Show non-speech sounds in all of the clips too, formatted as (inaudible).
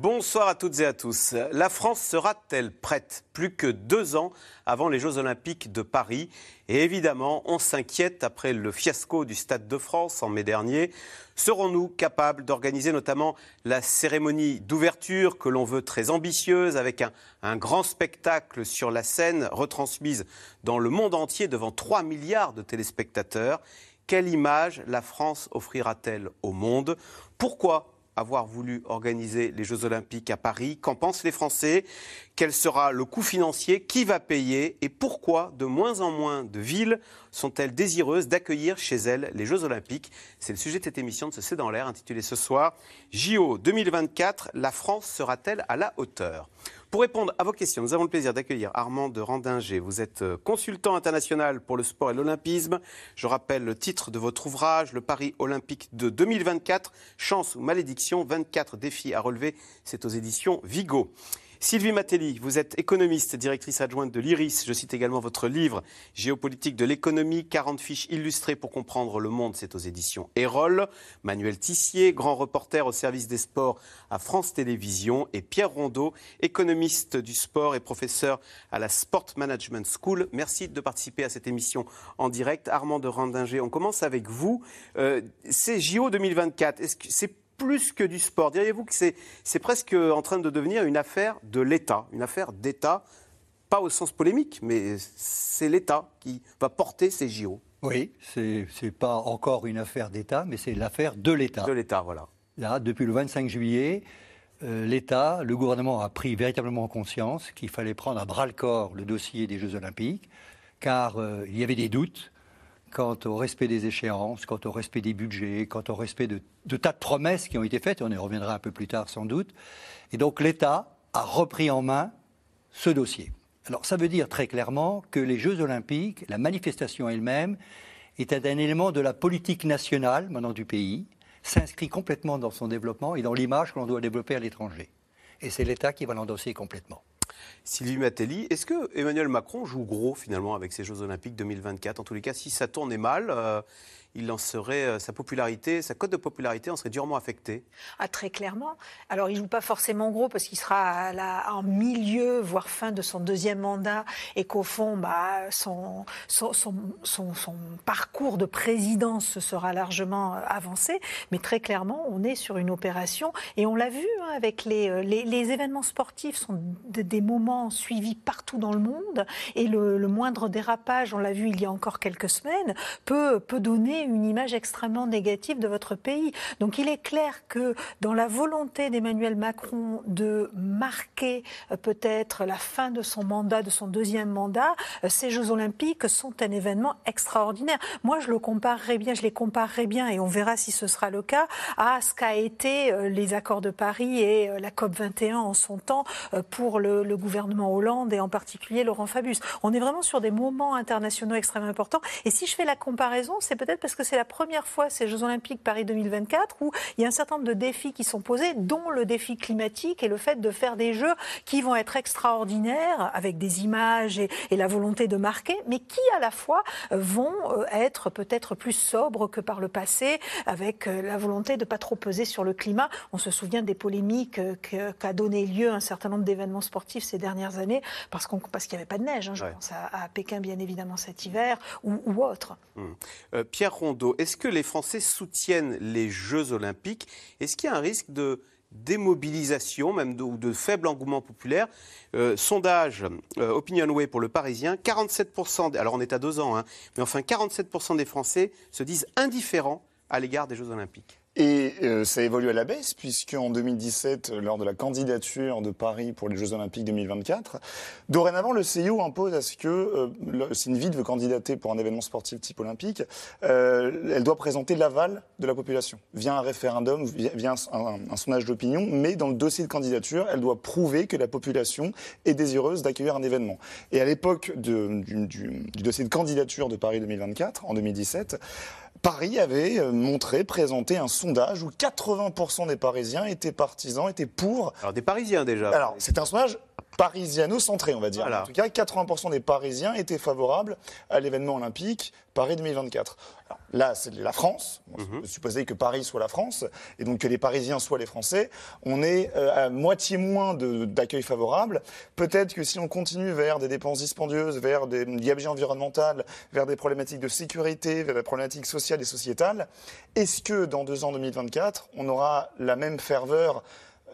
Bonsoir à toutes et à tous. La France sera-t-elle prête plus que deux ans avant les Jeux Olympiques de Paris? Et évidemment, on s'inquiète après le fiasco du Stade de France en mai dernier. Serons-nous capables d'organiser notamment la cérémonie d'ouverture que l'on veut très ambitieuse avec un, grand spectacle sur la scène retransmise dans le monde entier devant 3 milliards de téléspectateurs? Quelle image la France offrira-t-elle au monde? Pourquoi avoir voulu organiser les Jeux Olympiques à Paris. Qu'en pensent les Français? Quel sera le coût financier? Qui va payer? Et pourquoi de moins en moins de villes sont-elles désireuses d'accueillir chez elles les Jeux Olympiques? C'est le sujet de cette émission de ce C'est dans l'air intitulée ce soir JO 2024, la France sera-t-elle à la hauteur? Pour répondre à vos questions, nous avons le plaisir d'accueillir Armand de Randinger. Vous êtes euh, consultant international pour le sport et l'olympisme. Je rappelle le titre de votre ouvrage, Le Paris olympique de 2024, Chance ou malédiction, 24 défis à relever. C'est aux éditions Vigo. Sylvie Matelli, vous êtes économiste, directrice adjointe de l'IRIS. Je cite également votre livre Géopolitique de l'économie, 40 fiches illustrées pour comprendre le monde. C'est aux éditions Erol. Manuel Tissier, grand reporter au service des sports à France Télévisions. Et Pierre Rondeau, économiste du sport et professeur à la Sport Management School. Merci de participer à cette émission en direct. Armand de Randinger, on commence avec vous. Euh, c'est JO 2024. Est-ce que c'est plus que du sport. Diriez-vous que c'est presque en train de devenir une affaire de l'État, une affaire d'État, pas au sens polémique, mais c'est l'État qui va porter ces JO. Oui, ce n'est pas encore une affaire d'État, mais c'est l'affaire de l'État. De l'État, voilà. Là, depuis le 25 juillet, euh, l'État, le gouvernement a pris véritablement conscience qu'il fallait prendre à bras le corps le dossier des Jeux Olympiques, car euh, il y avait des doutes quant au respect des échéances, quant au respect des budgets, quant au respect de, tas de promesses qui ont été faites, on y reviendra un peu plus tard sans doute. Et donc l'État a repris en main ce dossier. Alors ça veut dire très clairement que les Jeux olympiques, la manifestation elle-même, est un élément de la politique nationale maintenant du pays, s'inscrit complètement dans son développement et dans l'image que l'on doit développer à l'étranger. Et c'est l'État qui va l'endosser complètement. Sylvie Matelli, est-ce que Emmanuel Macron joue gros finalement avec ces Jeux Olympiques 2024 En tous les cas, si ça tournait mal, euh, il en euh, sa popularité, sa cote de popularité en serait durement affectée ah, Très clairement. Alors, il ne joue pas forcément gros parce qu'il sera en milieu, voire fin de son deuxième mandat et qu'au fond, bah, son, son, son, parcours de présidence sera largement euh, avancé. Mais très clairement, on est sur une opération et on l'a vu hein, avec les, euh, les, les, événements sportifs sont des moments suivis partout dans le monde et le, le moindre dérapage, on l'a vu il y a encore quelques semaines, peut, peut donner une image extrêmement négative de votre pays. Donc il est clair que dans la volonté d'Emmanuel Macron de marquer euh, peut-être la fin de son mandat, de son deuxième mandat, euh, ces Jeux Olympiques sont un événement extraordinaire. Moi, je le comparerais bien, je les comparerais bien, et on verra si ce sera le cas, à ce qu'a été euh, les accords de Paris et la COP 21 en son temps pour le, le gouvernement Hollande et en particulier Laurent Fabius. On est vraiment sur des moments internationaux extrêmement importants. Et si je fais la comparaison, c'est peut-être que c'est la première fois ces Jeux Olympiques Paris 2024 où il y a un certain nombre de défis qui sont posés, dont le défi climatique et le fait de faire des Jeux qui vont être extraordinaires avec des images et, la volonté de marquer, mais qui à la fois vont euh, être peut-être plus sobres que par le passé, avec euh, la volonté de ne pas trop peser sur le climat. On se souvient des polémiques euh, qu'a donné lieu un certain nombre d'événements sportifs ces dernières années parce qu'il parce qu'il n'y avait pas de neige. Hein, je pense à, Pékin bien évidemment cet hiver ou, autre. Hum. Pierre Est-ce que les Français soutiennent les Jeux olympiques? Est-ce qu'il y a un risque de démobilisation, même ou de faible engouement populaire? Euh, sondage euh, OpinionWay pour le Parisien, 47%, alors on est à deux ans, hein, mais enfin 47% des Français se disent indifférents à l'égard des Jeux olympiques. Et euh, ça évolue à la baisse, puisqu'en 2017, lors de la candidature de Paris pour les Jeux Olympiques 2024, dorénavant, le CIO impose à ce que, euh, si une ville veut candidater pour un événement sportif type olympique, euh, elle doit présenter l'aval de la population, via un référendum, via, un, sondage d'opinion, mais dans le dossier de candidature, elle doit prouver que la population est désireuse d'accueillir un événement. Et à l'époque du, du dossier de candidature de Paris 2024, en 2017, Paris avait euh, montré, présenté un sondage où 80% des Parisiens étaient partisans, étaient pour. Alors des Parisiens déjà. Alors c'est un sondage parisiano-centré, on va dire. En tout cas, 80% des Parisiens étaient favorables à l'événement olympique Paris 2024. là, c'est la France. On peut mhm. supposer que Paris soit la France et donc que les Parisiens soient les Français. On est euh, à moitié moins d'accueil favorable. Peut-être que si on continue vers des dépenses dispendieuses, vers des gabegies environnementales, vers des problématiques de sécurité, vers des problématiques sociales et sociétales, est-ce que dans deux ans 2024, on aura la même ferveur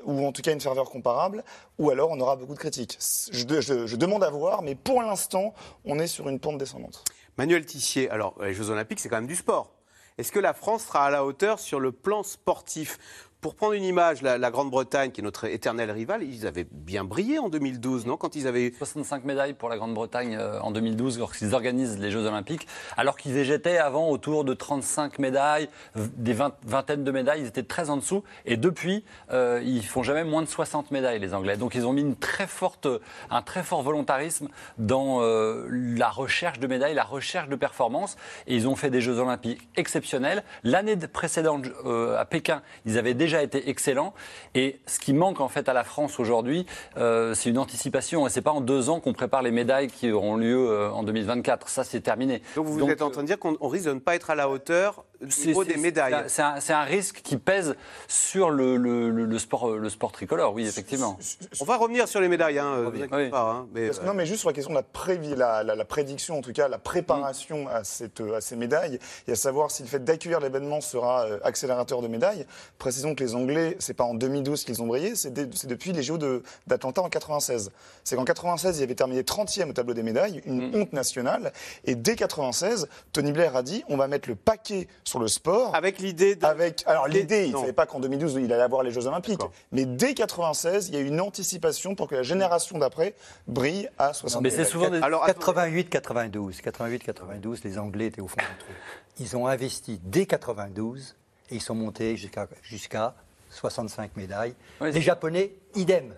ou en tout cas une ferveur comparable, ou alors on aura beaucoup de critiques. Je, demande à voir, mais pour l'instant, on est sur une pente descendante. Manuel Tissier, alors les Jeux Olympiques, c'est quand même du sport. Est-ce que la France sera à la hauteur sur le plan sportif? Pour prendre une image, la, Grande-Bretagne, qui est notre éternel rival, ils avaient bien brillé en 2012, non Quand ils avaient 65 médailles pour la Grande-Bretagne euh, en 2012, lorsqu'ils organisent les Jeux Olympiques, alors qu'ils étaient avant autour de 35 médailles, des vingtaines de médailles, ils étaient très en dessous. Et depuis, euh, ils font jamais moins de 60 médailles, les Anglais. Donc ils ont mis une très forte, un très fort volontarisme dans euh, la recherche de médailles, la recherche de performances. Et ils ont fait des Jeux Olympiques exceptionnels. L'année précédente, à Pékin, ils avaient déjà a été excellent. Et ce qui manque en fait à la France aujourd'hui, euh, c'est une anticipation. Et c'est pas en deux ans qu'on prépare les médailles qui auront lieu euh, en 2024. Ça, c'est terminé. Donc vous êtes en train de dire qu'on risque de ne pas être à la hauteur niveau des médailles. C'est un, risque qui pèse sur le, le, sport, le sport tricolore, oui, effectivement. On va revenir sur les médailles, hein, pas. Hein, mais, non, mais juste sur la question de la, la, la, prédiction, en tout cas la préparation à, cette, à ces médailles, et à savoir si le fait d'accueillir l'événement sera euh, accélérateur de médailles. Précisons que les Anglais, c'est pas en 2012 qu'ils ont brillé, c'est depuis les Jeux d'Atlanta en 96. C'est qu'en 96, ils avaient terminé 30e au tableau des médailles, une mm. honte nationale. Et dès 96, Tony Blair a dit on va mettre le paquet sur le sport. Avec l'idée de... Avec, alors l'idée, il ne savait pas qu'en 2012, il allait avoir les Jeux Olympiques. Mais dès 96, il y a eu une anticipation pour que la génération d'après brille à 60 Mais c'est souvent Alors, 88-92. 88-92, les Anglais étaient au fond du trou. Ils ont investi dès 92 et ils sont montés jusqu'à jusqu'à 65 médailles. les Japonais, idem.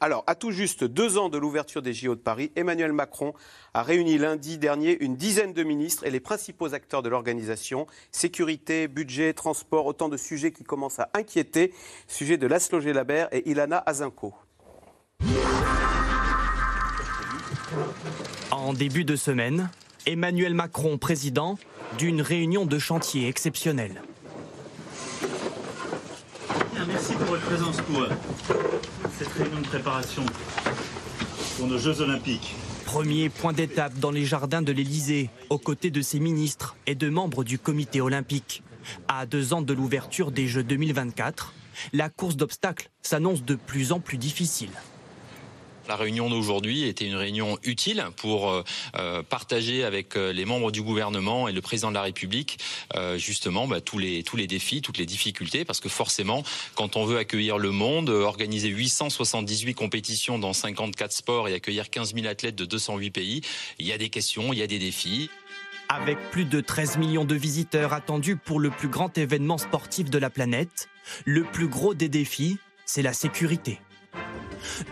Alors, à tout juste deux ans de l'ouverture des JO de Paris, Emmanuel Macron a réuni lundi dernier une dizaine de ministres et les principaux acteurs de l'organisation. Sécurité, budget, transport, autant de sujets qui commencent à inquiéter. Sujet de Laszlo Gelabert et Ilana Azinko. En début de semaine, Emmanuel Macron, président d'une réunion de chantier exceptionnelle. Merci pour votre présence pour cette réunion de préparation pour nos Jeux Olympiques. Premier point d'étape dans les jardins de l'Élysée, aux côtés de ses ministres et de membres du comité olympique. À deux ans de l'ouverture des Jeux 2024, la course d'obstacles s'annonce de plus en plus difficile. La réunion d'aujourd'hui était une réunion utile pour euh, euh, partager avec euh, les membres du gouvernement et le président de la République justement bah, tous les tous les défis, toutes les difficultés, parce que forcément, quand on veut accueillir le monde, organiser 878 compétitions dans 54 sports et accueillir 15 000 athlètes de 208 pays, il y a des questions, il y a des défis. Avec plus de 13 millions de visiteurs attendus pour le plus grand événement sportif de la planète, le plus gros des défis, c'est la sécurité.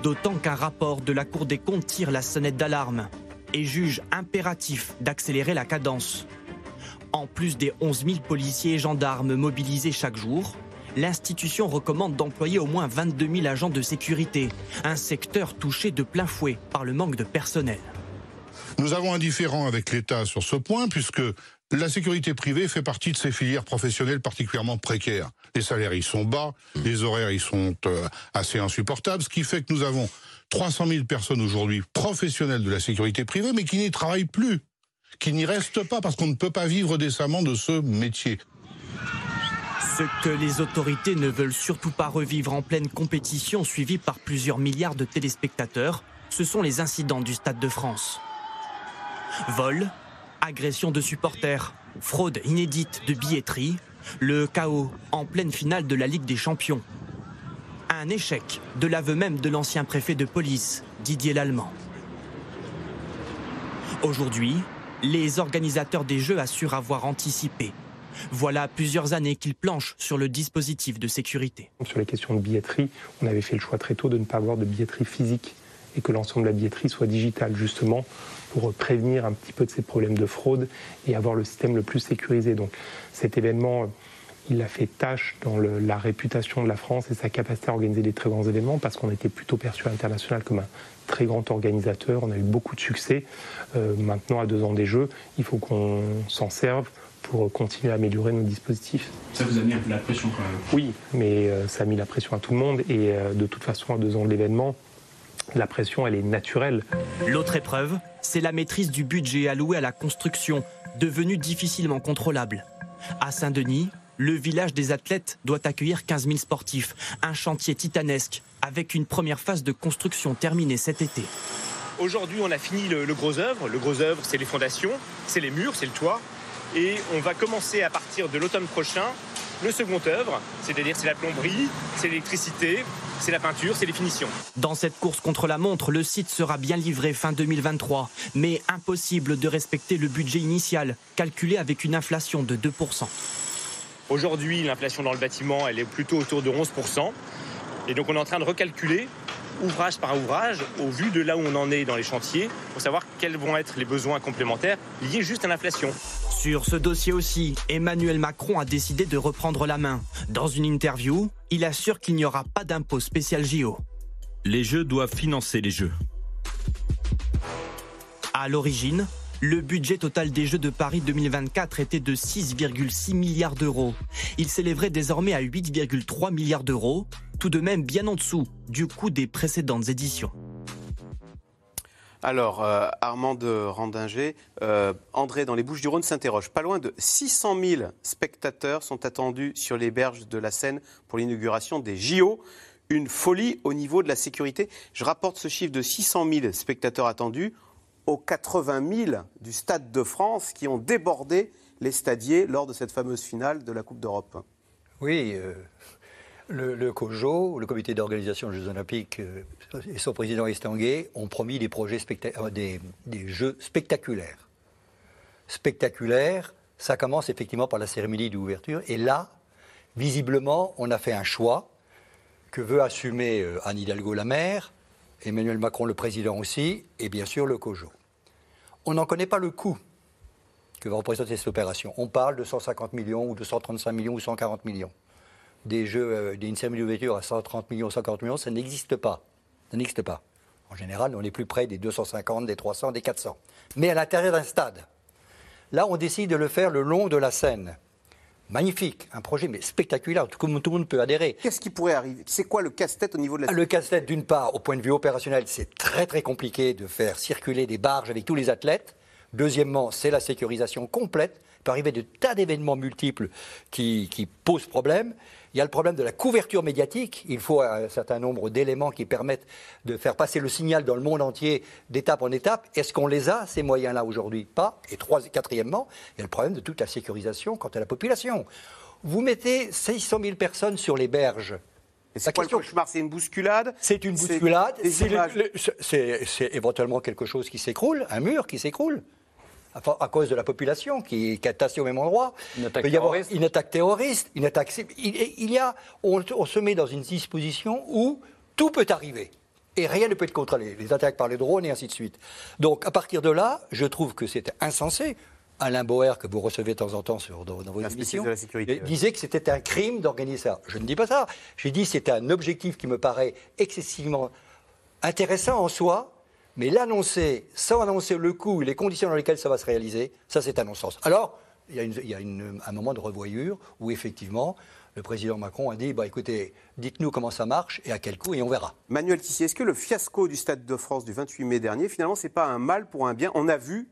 D'autant qu'un rapport de la Cour des comptes tire la sonnette d'alarme et juge impératif d'accélérer la cadence. En plus des 11 000 policiers et gendarmes mobilisés chaque jour, l'institution recommande d'employer au moins 22 000 agents de sécurité, un secteur touché de plein fouet par le manque de personnel. Nous avons un différent avec l'État sur ce point, puisque la sécurité privée fait partie de ces filières professionnelles particulièrement précaires. Les salaires, ils sont bas, mmh. les horaires, ils sont euh, assez insupportables, ce qui fait que nous avons 300 000 personnes aujourd'hui professionnelles de la sécurité privée, mais qui n'y travaillent plus, qui n'y restent pas parce qu'on ne peut pas vivre décemment de ce métier. Ce que les autorités ne veulent surtout pas revivre en pleine compétition suivie par plusieurs milliards de téléspectateurs, ce sont les incidents du Stade de France. Vol, agression de supporters, fraude inédite de billetterie, le chaos en pleine finale de la Ligue des Champions. Un échec de l'aveu même de l'ancien préfet de police, Didier Lallemand. Aujourd'hui, les organisateurs des Jeux assurent avoir anticipé. Voilà plusieurs années qu'ils planchent sur le dispositif de sécurité. Sur les questions de billetterie, on avait fait le choix très tôt de ne pas avoir de billetterie physique et que l'ensemble de la billetterie soit digitale, justement, pour prévenir un petit peu de ces problèmes de fraude et avoir le système le plus sécurisé. Donc cet événement, il a fait tâche dans la réputation de la France et sa capacité à organiser des très grands événements parce qu'on était plutôt perçu à l'international comme un très grand organisateur. On a eu beaucoup de succès. Euh, maintenant, à deux ans des Jeux, il faut qu'on s'en serve pour continuer à améliorer nos dispositifs. Ça vous a mis un peu la pression quand même Oui, mais euh, ça a mis la pression à tout le monde et euh, de toute façon, à deux ans de l'événement, la pression, elle est naturelle. L'autre épreuve, c'est la maîtrise du budget alloué à la construction, devenu difficilement contrôlable. À Saint-Denis, le village des athlètes doit accueillir 15 000 sportifs, un chantier titanesque, avec une première phase de construction terminée cet été. Aujourd'hui, on a fini le, gros œuvre. Le gros œuvre, c'est les fondations, c'est les murs, c'est le toit. Et on va commencer à partir de l'automne prochain le second œuvre, c'est-à-dire c'est la plomberie, c'est l'électricité, c'est la peinture, c'est les finitions. Dans cette course contre la montre, le site sera bien livré fin 2023, mais impossible de respecter le budget initial, calculé avec une inflation de 2%. Aujourd'hui, l'inflation dans le bâtiment, elle est plutôt autour de 11%. Et donc on est en train de recalculer ouvrage par ouvrage, au vu de là où on en est dans les chantiers, pour savoir quels vont être les besoins complémentaires liés juste à l'inflation. Sur ce dossier aussi, Emmanuel Macron a décidé de reprendre la main. Dans une interview, il assure qu'il n'y aura pas d'impôt spécial JO. Les Jeux doivent financer les Jeux. À l'origine, le budget total des Jeux de Paris 2024 était de 6,6 milliards d'euros. Il s'élèverait désormais à 8,3 milliards d'euros, tout de même bien en dessous du coût des précédentes éditions. Alors, euh, Armand de Randinger, euh, André dans les Bouches-du-Rhône s'interroge. Pas loin de 600 000 spectateurs sont attendus sur les berges de la Seine pour l'inauguration des JO. Une folie au niveau de la sécurité. Je rapporte ce chiffre de 600 000 spectateurs attendus aux 80 000 du Stade de France qui ont débordé les stadiers lors de cette fameuse finale de la Coupe d'Europe. Oui, euh, le, COJO, le comité d'organisation des Jeux Olympiques euh, et son président Estanguet ont promis des, projets euh, des, jeux spectaculaires. Spectaculaires, ça commence effectivement par la cérémonie d'ouverture. Et là, visiblement, on a fait un choix que veut assumer Anne Hidalgo la maire, Emmanuel Macron le président aussi, et bien sûr le COJO. On n'en connaît pas le coût que va représenter cette opération. On parle de 150 millions ou de 135 millions ou 140 millions. Des jeux, euh, d'une cérémonie d'ouverture à 130 millions, 140 millions, ça n'existe pas. Ça n'existe pas. En général, on est plus près des 250, des 300, des 400. Mais à l'intérieur d'un stade. Là, on décide de le faire le long de la Seine magnifique, un projet mais spectaculaire, tout, tout le monde peut adhérer. Qu'est-ce qui pourrait arriver? C'est quoi le casse-tête au niveau de la Le casse-tête, d'une part, au point de vue opérationnel, c'est très très compliqué de faire circuler des barges avec tous les athlètes. Deuxièmement, c'est la sécurisation complète. Il peut arriver de tas d'événements multiples qui, qui posent problème. Il y a le problème de la couverture médiatique. Il faut un certain nombre d'éléments qui permettent de faire passer le signal dans le monde entier d'étape en étape. Est-ce qu'on les a, ces moyens-là, aujourd'hui? Pas. Et quatrièmement, il y a le problème de toute la sécurisation quant à la population. Vous mettez 600 000 personnes sur les berges. C'est quoi le cauchemar? C'est une bousculade? C'est une bousculade. C'est éventuellement quelque chose qui s'écroule, un mur qui s'écroule à cause de la population qui, qui est tassée au même endroit. Une attaque terroriste. Une attaque terroriste, une attaque. Il, y a, on, se met dans une disposition où tout peut arriver. Et rien ne peut être contrôlé. Les attaques par les drones et ainsi de suite. Donc, à partir de là, je trouve que c'est insensé. Alain Boer, que vous recevez de temps en temps sur, dans, vos émissions, disait que c'était un crime d'organiser ça. Je ne dis pas ça. J'ai dit que c'était un objectif qui me paraît excessivement intéressant en soi, mais l'annoncer sans annoncer le coût, les conditions dans lesquelles ça va se réaliser, ça c'est un non-sens. Alors, il y a, un moment de revoyure où effectivement, le président Macron a dit bah, écoutez, dites-nous comment ça marche et à quel coût et on verra. Manuel Tissier, est-ce que le fiasco du Stade de France du 28 mai dernier, finalement, c'est pas un mal pour un bien? On a vu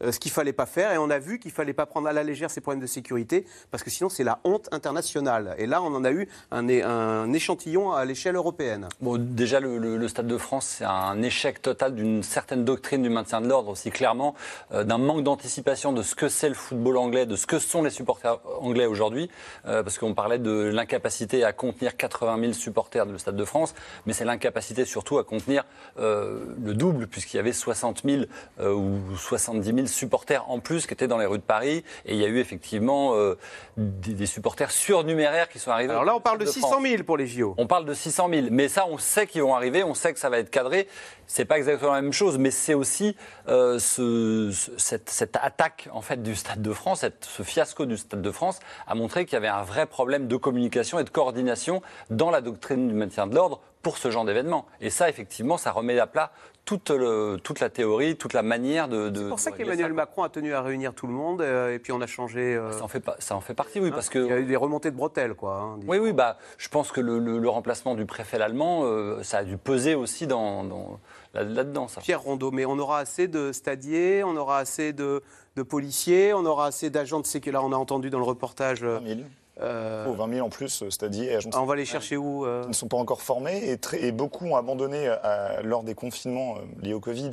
ce qu'il fallait pas faire. Et on a vu qu'il fallait pas prendre à la légère ces problèmes de sécurité, parce que sinon c'est la honte internationale. Et là, on en a eu un, un échantillon à l'échelle européenne. Bon, déjà, le, Stade de France, c'est un échec total d'une certaine doctrine du maintien de l'ordre, aussi clairement, euh, d'un manque d'anticipation de ce que c'est le football anglais, de ce que sont les supporters anglais aujourd'hui, euh, parce qu'on parlait de l'incapacité à contenir 80 000 supporters du Stade de France, mais c'est l'incapacité surtout à contenir le double, puisqu'il y avait 60 000 ou 70 000 000 supporters en plus qui étaient dans les rues de Paris. Et il y a eu effectivement euh, des, des supporters surnuméraires qui sont arrivés. Alors là, on parle de de 600 France. 000 pour les JO. On parle de 600 000, mais ça, on sait qu'ils vont arriver, on sait que ça va être cadré. C'est pas exactement la même chose, mais c'est aussi euh, ce- ce- cette, cette attaque en fait du Stade de France, cette- ce fiasco du Stade de France a montré qu'il y avait un vrai problème de communication et de coordination dans la doctrine du maintien de l'ordre pour ce genre d'événement. Et ça, effectivement, ça remet à plat toute, le- toute la théorie, toute la manière de. de C'est pour ça qu'Emmanuel. Macron a tenu à réunir tout le monde euh, et puis on a changé. euh, Ça en fait, pas- ça en fait partie, oui, parce que. Il y a eu des remontées de bretelles, quoi. hein, Oui, oui, bah, je pense que le, le- le remplacement du préfet allemand, euh, ça a dû peser aussi dans, dans- là- là-dedans, ça. Pierre Rondeau, mais on aura assez de stadiers, on aura assez de, de policiers, on aura assez d'agents de sécurité. Là, on a entendu dans le reportage. 20 000. Euh, Oh, 20 000 en plus, euh, c'est-à-dire. ah, on va les chercher où euh Ils ne sont pas encore formés et, très- et beaucoup ont abandonné euh, lors des confinements euh, liés au Covid.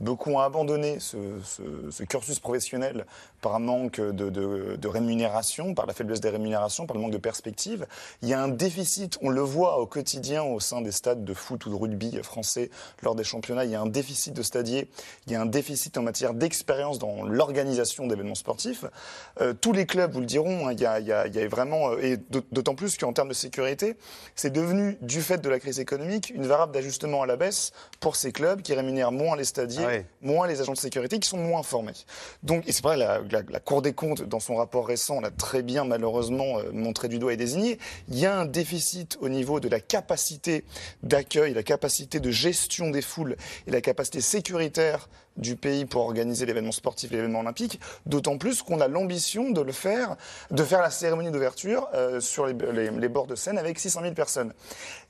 Beaucoup ont abandonné ce, ce- ce cursus professionnel par un manque de, de- de rémunération, par la faiblesse des rémunérations, par le manque de perspective. Il y a un déficit, on le voit au quotidien au sein des stades de foot ou de rugby français lors des championnats. Il y a un déficit de stadiers, il y a un déficit en matière d'expérience dans l'organisation d'événements sportifs. Euh, tous les clubs vous le diront, hein, il y, a, il y a- il y a vraiment, euh, et d'aut- d'autant plus qu'en termes de sécurité, c'est devenu, du fait de la crise économique, une variable d'ajustement à la baisse pour ces clubs qui rémunèrent moins les stadiers, Ah moins les agents de sécurité qui sont moins formés. Donc, et c'est vrai, la, la- la Cour des comptes, dans son rapport récent, l'a très bien malheureusement euh, montré du doigt et désigné. Il y a un déficit au niveau de la capacité d'accueil, la capacité de gestion des foules et la capacité sécuritaire du pays pour organiser l'événement sportif l'événement olympique, d'autant plus qu'on a l'ambition de le faire, de faire la cérémonie d'ouverture euh, sur les bords de Seine avec 600 000 personnes.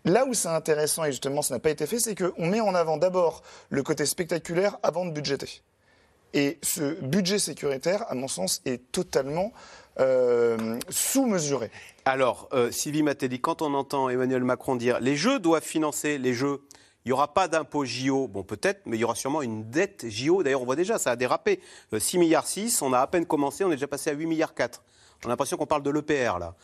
Là où c'est intéressant et justement ça n'a pas été fait, c'est qu'on met en avant d'abord le côté spectaculaire avant de budgéter. Et ce budget sécuritaire, à mon sens, est totalement euh, sous-mesuré. Alors, euh, Sylvie Matelli, quand on entend Emmanuel Macron dire les Jeux doivent financer les Jeux, il n'y aura pas d'impôt JO, bon peut-être, mais il y aura sûrement une dette JO. D'ailleurs, on voit déjà, ça a dérapé. Euh, 6 milliards 6, on a à peine commencé, on est déjà passé à 8 milliards 4. J'ai l'impression qu'on parle de l'EPR là.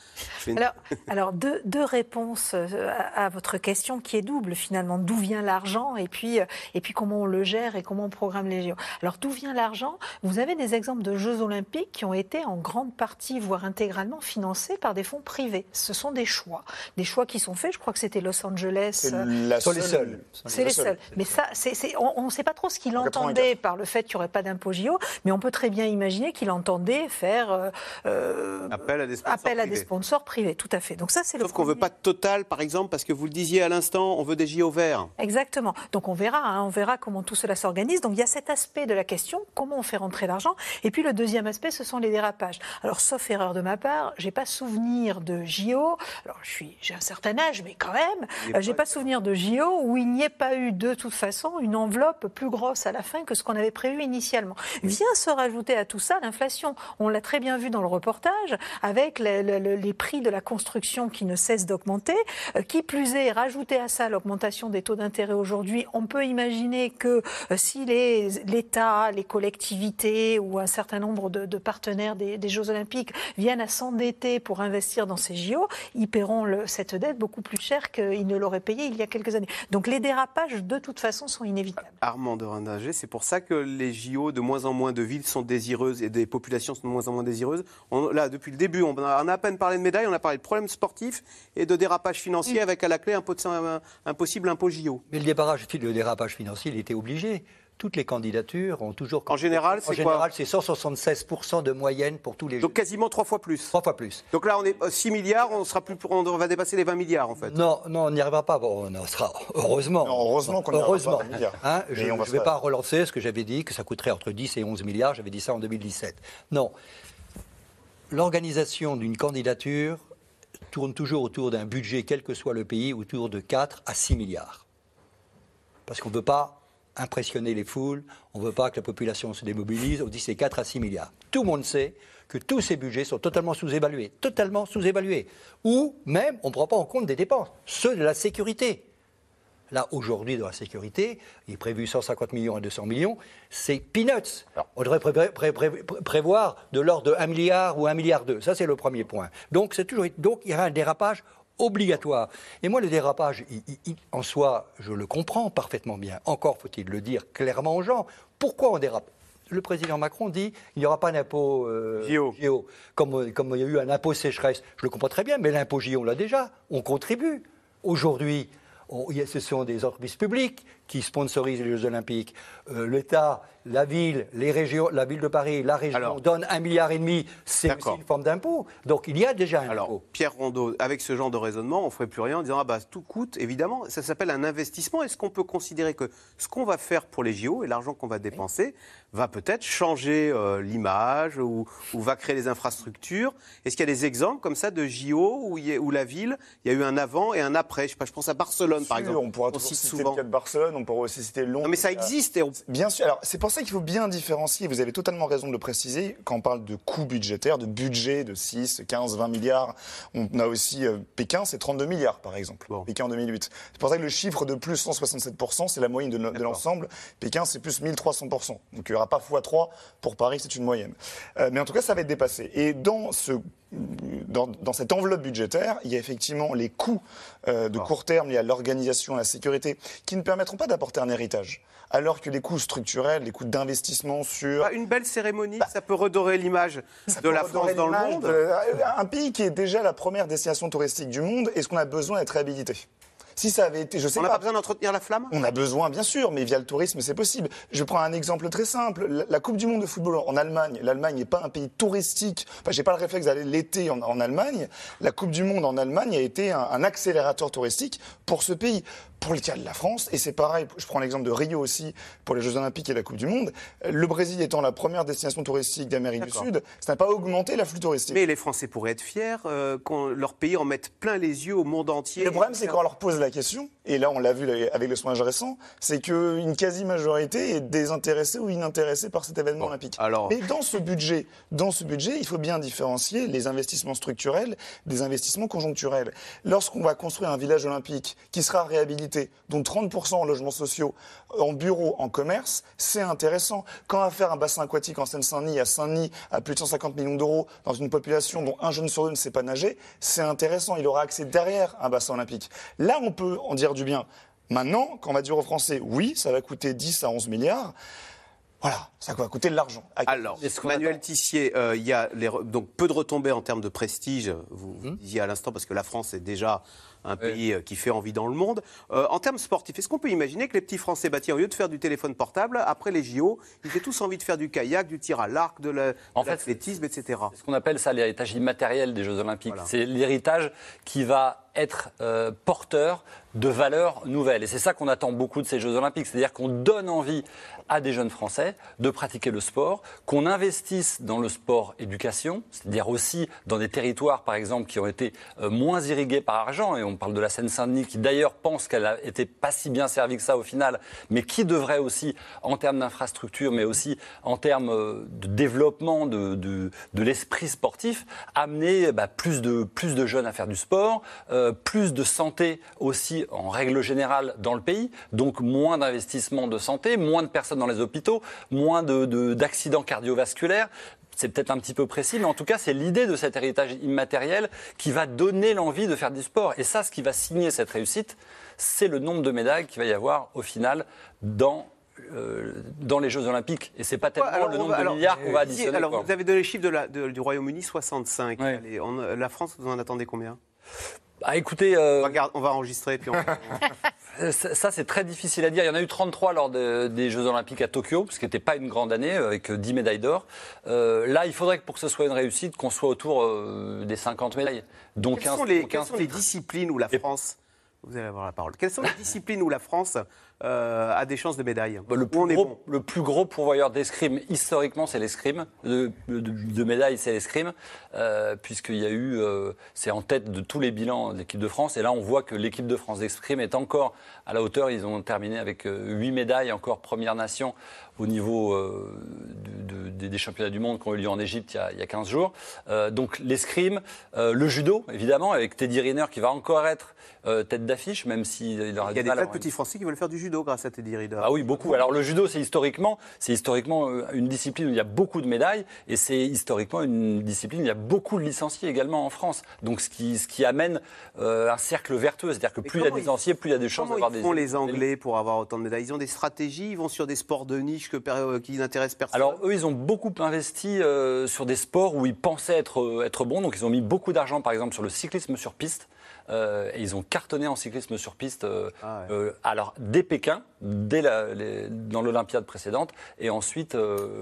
Une- Alors, (laughs) alors deux, deux réponses euh, à, à votre question qui est double finalement. D'où vient l'argent et puis, euh, et puis comment on le gère et comment on programme les JO. Alors d'où vient l'argent? Vous avez des exemples de Jeux olympiques qui ont été en grande partie, voire intégralement financés par des fonds privés. Ce sont des choix. Des choix qui sont faits, je crois que c'était Los Angeles. C'est euh, la sont les seule- seuls. c'est les seuls. Mais ça, on ne sait pas trop ce qu'il En entendait par le fait qu'il n'y aurait pas d'impôt JO, mais on peut très bien imaginer qu'il entendait faire euh, euh, Appel à des sponsors appel à des privés. sponsors privés, tout à fait. Donc ça, c'est le Sauf qu'on ne veut pas de total, par exemple, parce que vous le disiez à l'instant, on veut des JO verts. Exactement. Donc on verra, hein, on verra comment tout cela s'organise. Donc il y a cet aspect de la question, comment on fait rentrer l'argent. Et puis le deuxième aspect, ce sont les dérapages. Alors sauf erreur de ma part, j'ai pas souvenir de JO. Alors je suis, j'ai un certain âge, mais quand même, euh, j'ai pas souvenir de JO où il n'y ait pas eu de toute façon une enveloppe plus grosse à la fin que ce qu'on avait prévu initialement. Vient se rajouter à tout ça l'inflation. On l'a très bien vu dans le reportage avec le- le- le- les prix de la construction qui ne cessent d'augmenter. Euh, Qui plus est, rajouter à ça l'augmentation des taux d'intérêt aujourd'hui, on peut imaginer que euh, si l'État, les collectivités ou un certain nombre de, partenaires des, Jeux Olympiques viennent à s'endetter pour investir dans ces JO, ils paieront cette dette beaucoup plus cher qu'ils ne l'auraient payé il y a quelques années. Donc les dérapages, de toute façon, sont inévitables. Armand de Rindinger, c'est pour ça que les JO, de moins en moins de villes sont désireuses et des populations sont de moins en moins désireuses. Là, depuis le début, on a, on a à peine parlé de médailles, on a parlé de problèmes sportifs et de dérapage financier avec à la clé un, pot- un- un possible impôt JO. Mais le dérapage, le dérapage financier, il était obligé. Toutes les candidatures ont toujours. En général, En c'est général, c'est 176% de moyenne pour tous les jeux. Donc quasiment trois fois plus. Trois fois plus. Donc là, on est euh, 6 milliards, on, sera plus, on va dépasser les 20 milliards en fait. Non, non, on n'y arrivera pas. Bon, on en sera heureusement. Non, heureusement qu'on n'y arrivera heureusement. pas à 20 milliards. Hein, Et je ne se vais faire. pas relancer ce que j'avais dit, que ça coûterait entre 10 et 11 milliards. J'avais dit ça en 2017. Non. L'organisation d'une candidature tourne toujours autour d'un budget, quel que soit le pays, autour de 4 à 6 milliards. Parce qu'on ne veut pas impressionner les foules, on ne veut pas que la population se démobilise, on dit c'est 4 à 6 milliards. Tout le monde sait que tous ces budgets sont totalement sous-évalués, totalement sous-évalués. Ou même, on ne prend pas en compte des dépenses, ceux de la sécurité. Là, aujourd'hui, dans la sécurité, il est prévu 150 millions à 200 millions, c'est peanuts. On devrait pré- pré- pré- pré- prévoir de l'ordre de 1 milliard ou 1 milliard 2. Ça, c'est le premier point. Donc, c'est toujours, donc, il y a un dérapage obligatoire. Et moi, le dérapage, il- il- il- en soi, je le comprends parfaitement bien. Encore faut-il le dire clairement aux gens. Pourquoi on dérape? Le président Macron dit il n'y aura pas d'impôt euh, JO. Comme, comme il y a eu un impôt sécheresse, je le comprends très bien, mais l'impôt JO, on l'a déjà. On contribue. Aujourd'hui, ce sont des entreprises publiques qui sponsorisent les Jeux Olympiques. Euh, L'État, la ville, les régions, la ville de Paris, la région donnent un milliard et demi. C'est aussi une forme d'impôt. Donc il y a déjà un impôt. Pierre Rondeau, avec ce genre de raisonnement, on ne ferait plus rien en disant ah bah tout coûte. Évidemment, ça s'appelle un investissement. Est-ce qu'on peut considérer que ce qu'on va faire pour les JO et l'argent qu'on va dépenser va peut-être changer euh, l'image ou, ou va créer les infrastructures? Est-ce qu'il y a des exemples comme ça de JO où, il y a- où la ville, il y a eu un avant et un après? Je, sais pas, je pense à Barcelone par Sûr, exemple. On pourra cite citer souvent. le cas de Barcelone, on pourra aussi citer Londres. Non, mais ça existe. Et on- Bien sûr. Alors, c'est pour ça qu'il faut bien différencier. Vous avez totalement raison de le préciser. Quand on parle de coût budgétaire, de budget de 6, 15, 20 milliards, on a aussi euh, Pékin, c'est 32 milliards, par exemple. Pékin en 2008. C'est pour ça que le chiffre de plus 167%, c'est la moyenne de, l'ensemble. Pékin, c'est plus 1300%. Donc, il n'y aura pas x3 pour Paris, c'est une moyenne. Euh, mais en tout cas, ça va être dépassé. Et dans ce dans, dans cette enveloppe budgétaire, il y a effectivement les coûts euh, de court terme liés à l'organisation, à la sécurité, qui ne permettront pas d'apporter un héritage. Alors que les coûts structurels, les coûts d'investissement sur... Bah, une belle cérémonie, ça peut redorer l'image de la France dans le monde. de- un pays qui est déjà la première destination touristique du monde, est-ce qu'on a besoin d'être réhabilité? Si ça avait été, je sais On n'a pas. pas besoin d'entretenir la flamme? On a besoin, bien sûr, mais via le tourisme, c'est possible. Je prends un exemple très simple. La, la Coupe du Monde de football en Allemagne, l'Allemagne n'est pas un pays touristique. Enfin, j'ai pas le réflexe d'aller l'été en, en Allemagne. La Coupe du Monde en Allemagne a été un, un accélérateur touristique pour ce pays. Pour le cas de la France, et c'est pareil, je prends l'exemple de Rio aussi, pour les Jeux Olympiques et la Coupe du Monde, le Brésil étant la première destination touristique d'Amérique du. Sud, ça n'a pas augmenté l'afflux touristique. Mais les Français pourraient être fiers euh, quand leur pays en mette plein les yeux au monde entier. Le problème, c'est quand on leur pose la question, et là on l'a vu avec le sondage récent, c'est qu'une quasi-majorité est désintéressée ou inintéressée par cet événement olympique. alors- Mais dans ce budget, dans ce budget, il faut bien différencier les investissements structurels des investissements conjoncturels. Lorsqu'on va construire un village olympique qui sera réhabilité, dont 30% en logements sociaux, en bureaux, en commerce, c'est intéressant. Quand on va faire un bassin aquatique en Seine-Saint-Denis, à Saint-Denis, à plus de 150 millions d'euros, dans une population dont un jeune sur deux ne sait pas nager, c'est intéressant. Il aura accès derrière un bassin olympique. Là, on peut en dire du bien. Maintenant, quand on va dire aux Français, oui, ça va coûter 10 à 11 milliards, voilà, ça va coûter de l'argent. Alors, Manuel Tissier, euh, il y a les re- donc peu de retombées en termes de prestige, vous, vous disiez à l'instant, parce que la France est déjà un pays euh, qui fait envie dans le monde. Euh, en termes sportifs, est-ce qu'on peut imaginer que les petits Français, bah, tiens, au lieu de faire du téléphone portable, après les JO, ils aient tous envie de faire du kayak, du tir à l'arc, de la- l'athlétisme, etc. C'est ce qu'on appelle ça l'héritage immatériel des Jeux Olympiques. C'est l'héritage qui va être euh, porteur de valeurs nouvelles. Et c'est ça qu'on attend beaucoup de ces Jeux Olympiques. C'est-à-dire qu'on donne envie à des jeunes Français de pratiquer le sport, qu'on investisse dans le sport éducation, c'est-à-dire aussi dans des territoires, par exemple, qui ont été euh, moins irrigués par argent. Et on parle de la Seine-Saint-Denis, qui d'ailleurs pense qu'elle a été pas si bien servie que ça au final, mais qui devrait aussi, en termes d'infrastructure, mais aussi en termes euh, de développement de, de, l'esprit sportif, amener bah, plus, de, plus de jeunes à faire du sport, euh, plus de santé aussi en règle générale dans le pays, donc moins d'investissements de santé, moins de personnes dans les hôpitaux, moins de- de- d'accidents cardiovasculaires. C'est peut-être un petit peu précis, mais en tout cas, c'est l'idée de cet héritage immatériel qui va donner l'envie de faire du sport. Et ça, ce qui va signer cette réussite, c'est le nombre de médailles qu'il va y avoir au final dans, euh, dans les Jeux Olympiques. Et c'est pas tellement Alors, le nombre va- de alors, milliards qu'on va additionner. Alors, quoi. vous avez donné les chiffres de la- de- du Royaume-Uni, 65. Allez, on- la France, vous en attendez combien? Bah, écoutez, euh, on, va gar- on va enregistrer puis on... Euh, (laughs) Ça, ça, c'est très difficile à dire. Il y en a eu 33 lors de- des Jeux Olympiques à Tokyo, ce qui n'était pas une grande année, euh, avec euh, 10 médailles d'or. Euh, là, il faudrait que pour que ce soit une réussite, qu'on soit autour euh, des 50 médailles. Donc Quelles 15 sont les, donc quelles 15 sont les titres. disciplines où la France... Vous allez avoir la parole. Quelles sont les disciplines où la France euh, a des chances de médaille Bah, le, plus on est gros, bon le plus gros pourvoyeur d'escrime, historiquement, c'est l'escrime. De, de- de médailles, c'est l'escrime. Euh, Puisqu'il y a eu. euh, c'est en tête de tous les bilans de l'équipe de France. Et là, on voit que l'équipe de France d'escrime est encore à la hauteur. Ils ont terminé avec euh, 8 médailles, encore première nation au niveau euh, de- de- des- championnats du monde qui ont eu lieu en Égypte il y a, il y a 15 jours. Euh, donc l'escrime, euh, le judo, évidemment, avec Teddy Riner qui va encore être tête d'affiche, même s'il aura Il y a des tas de petits Français qui veulent faire du judo grâce à Teddy Riner. ah oui, beaucoup. Alors le judo, c'est historiquement, c'est historiquement une discipline où il y a beaucoup de médailles, et c'est historiquement une discipline où il y a beaucoup de licenciés également en France. Donc ce qui, ce qui amène euh, un cercle vertueux, c'est-à-dire que plus il y a comment des licenciés, plus il y a des chances Comment d'avoir des. font les Anglais pour avoir autant de médailles? Ils ont des stratégies, ils vont sur des sports de niche que, euh, qui personne. Alors eux, ils ont beaucoup investi euh, sur des sports où ils pensaient être, euh, être bons. Donc ils ont mis beaucoup d'argent, par exemple, sur le cyclisme sur piste. Euh, et ils ont cartonné en cyclisme sur piste. euh, Ah euh, alors dès Pékin, dès la- les- dans l'Olympiade précédente, et ensuite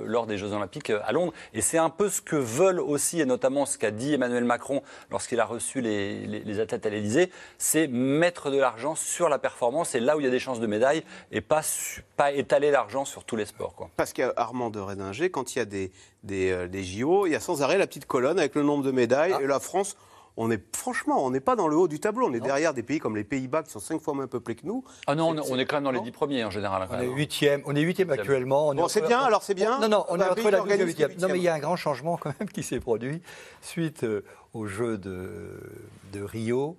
lors des Jeux Olympiques à Londres. Et c'est un peu ce que veulent aussi, et notamment ce qu'a dit Emmanuel Macron lorsqu'il a reçu les, les- les athlètes à l'Élysée, c'est mettre de l'argent sur la performance et là où il y a des chances de médaille, et pas, pas étaler l'argent sur tous les sports. Quoi. Parce qu'Armand de Rédinger, quand il y a des, des, des JO, il y a sans arrêt la petite colonne avec le nombre de médailles. Ah. Et la France, on est franchement, on n'est pas dans le haut du tableau. On est derrière des pays comme les Pays-Bas qui sont cinq fois moins peuplés que nous. Ah non, on, on est quand même dans les dix premiers en général. On est huitième, on est huitième actuellement. On Bon, c'est bien, alors c'est bien. Non, non, on On est entre la et huitième. Non, mais il y a un grand changement quand même qui s'est produit suite euh, au jeu de, de Rio.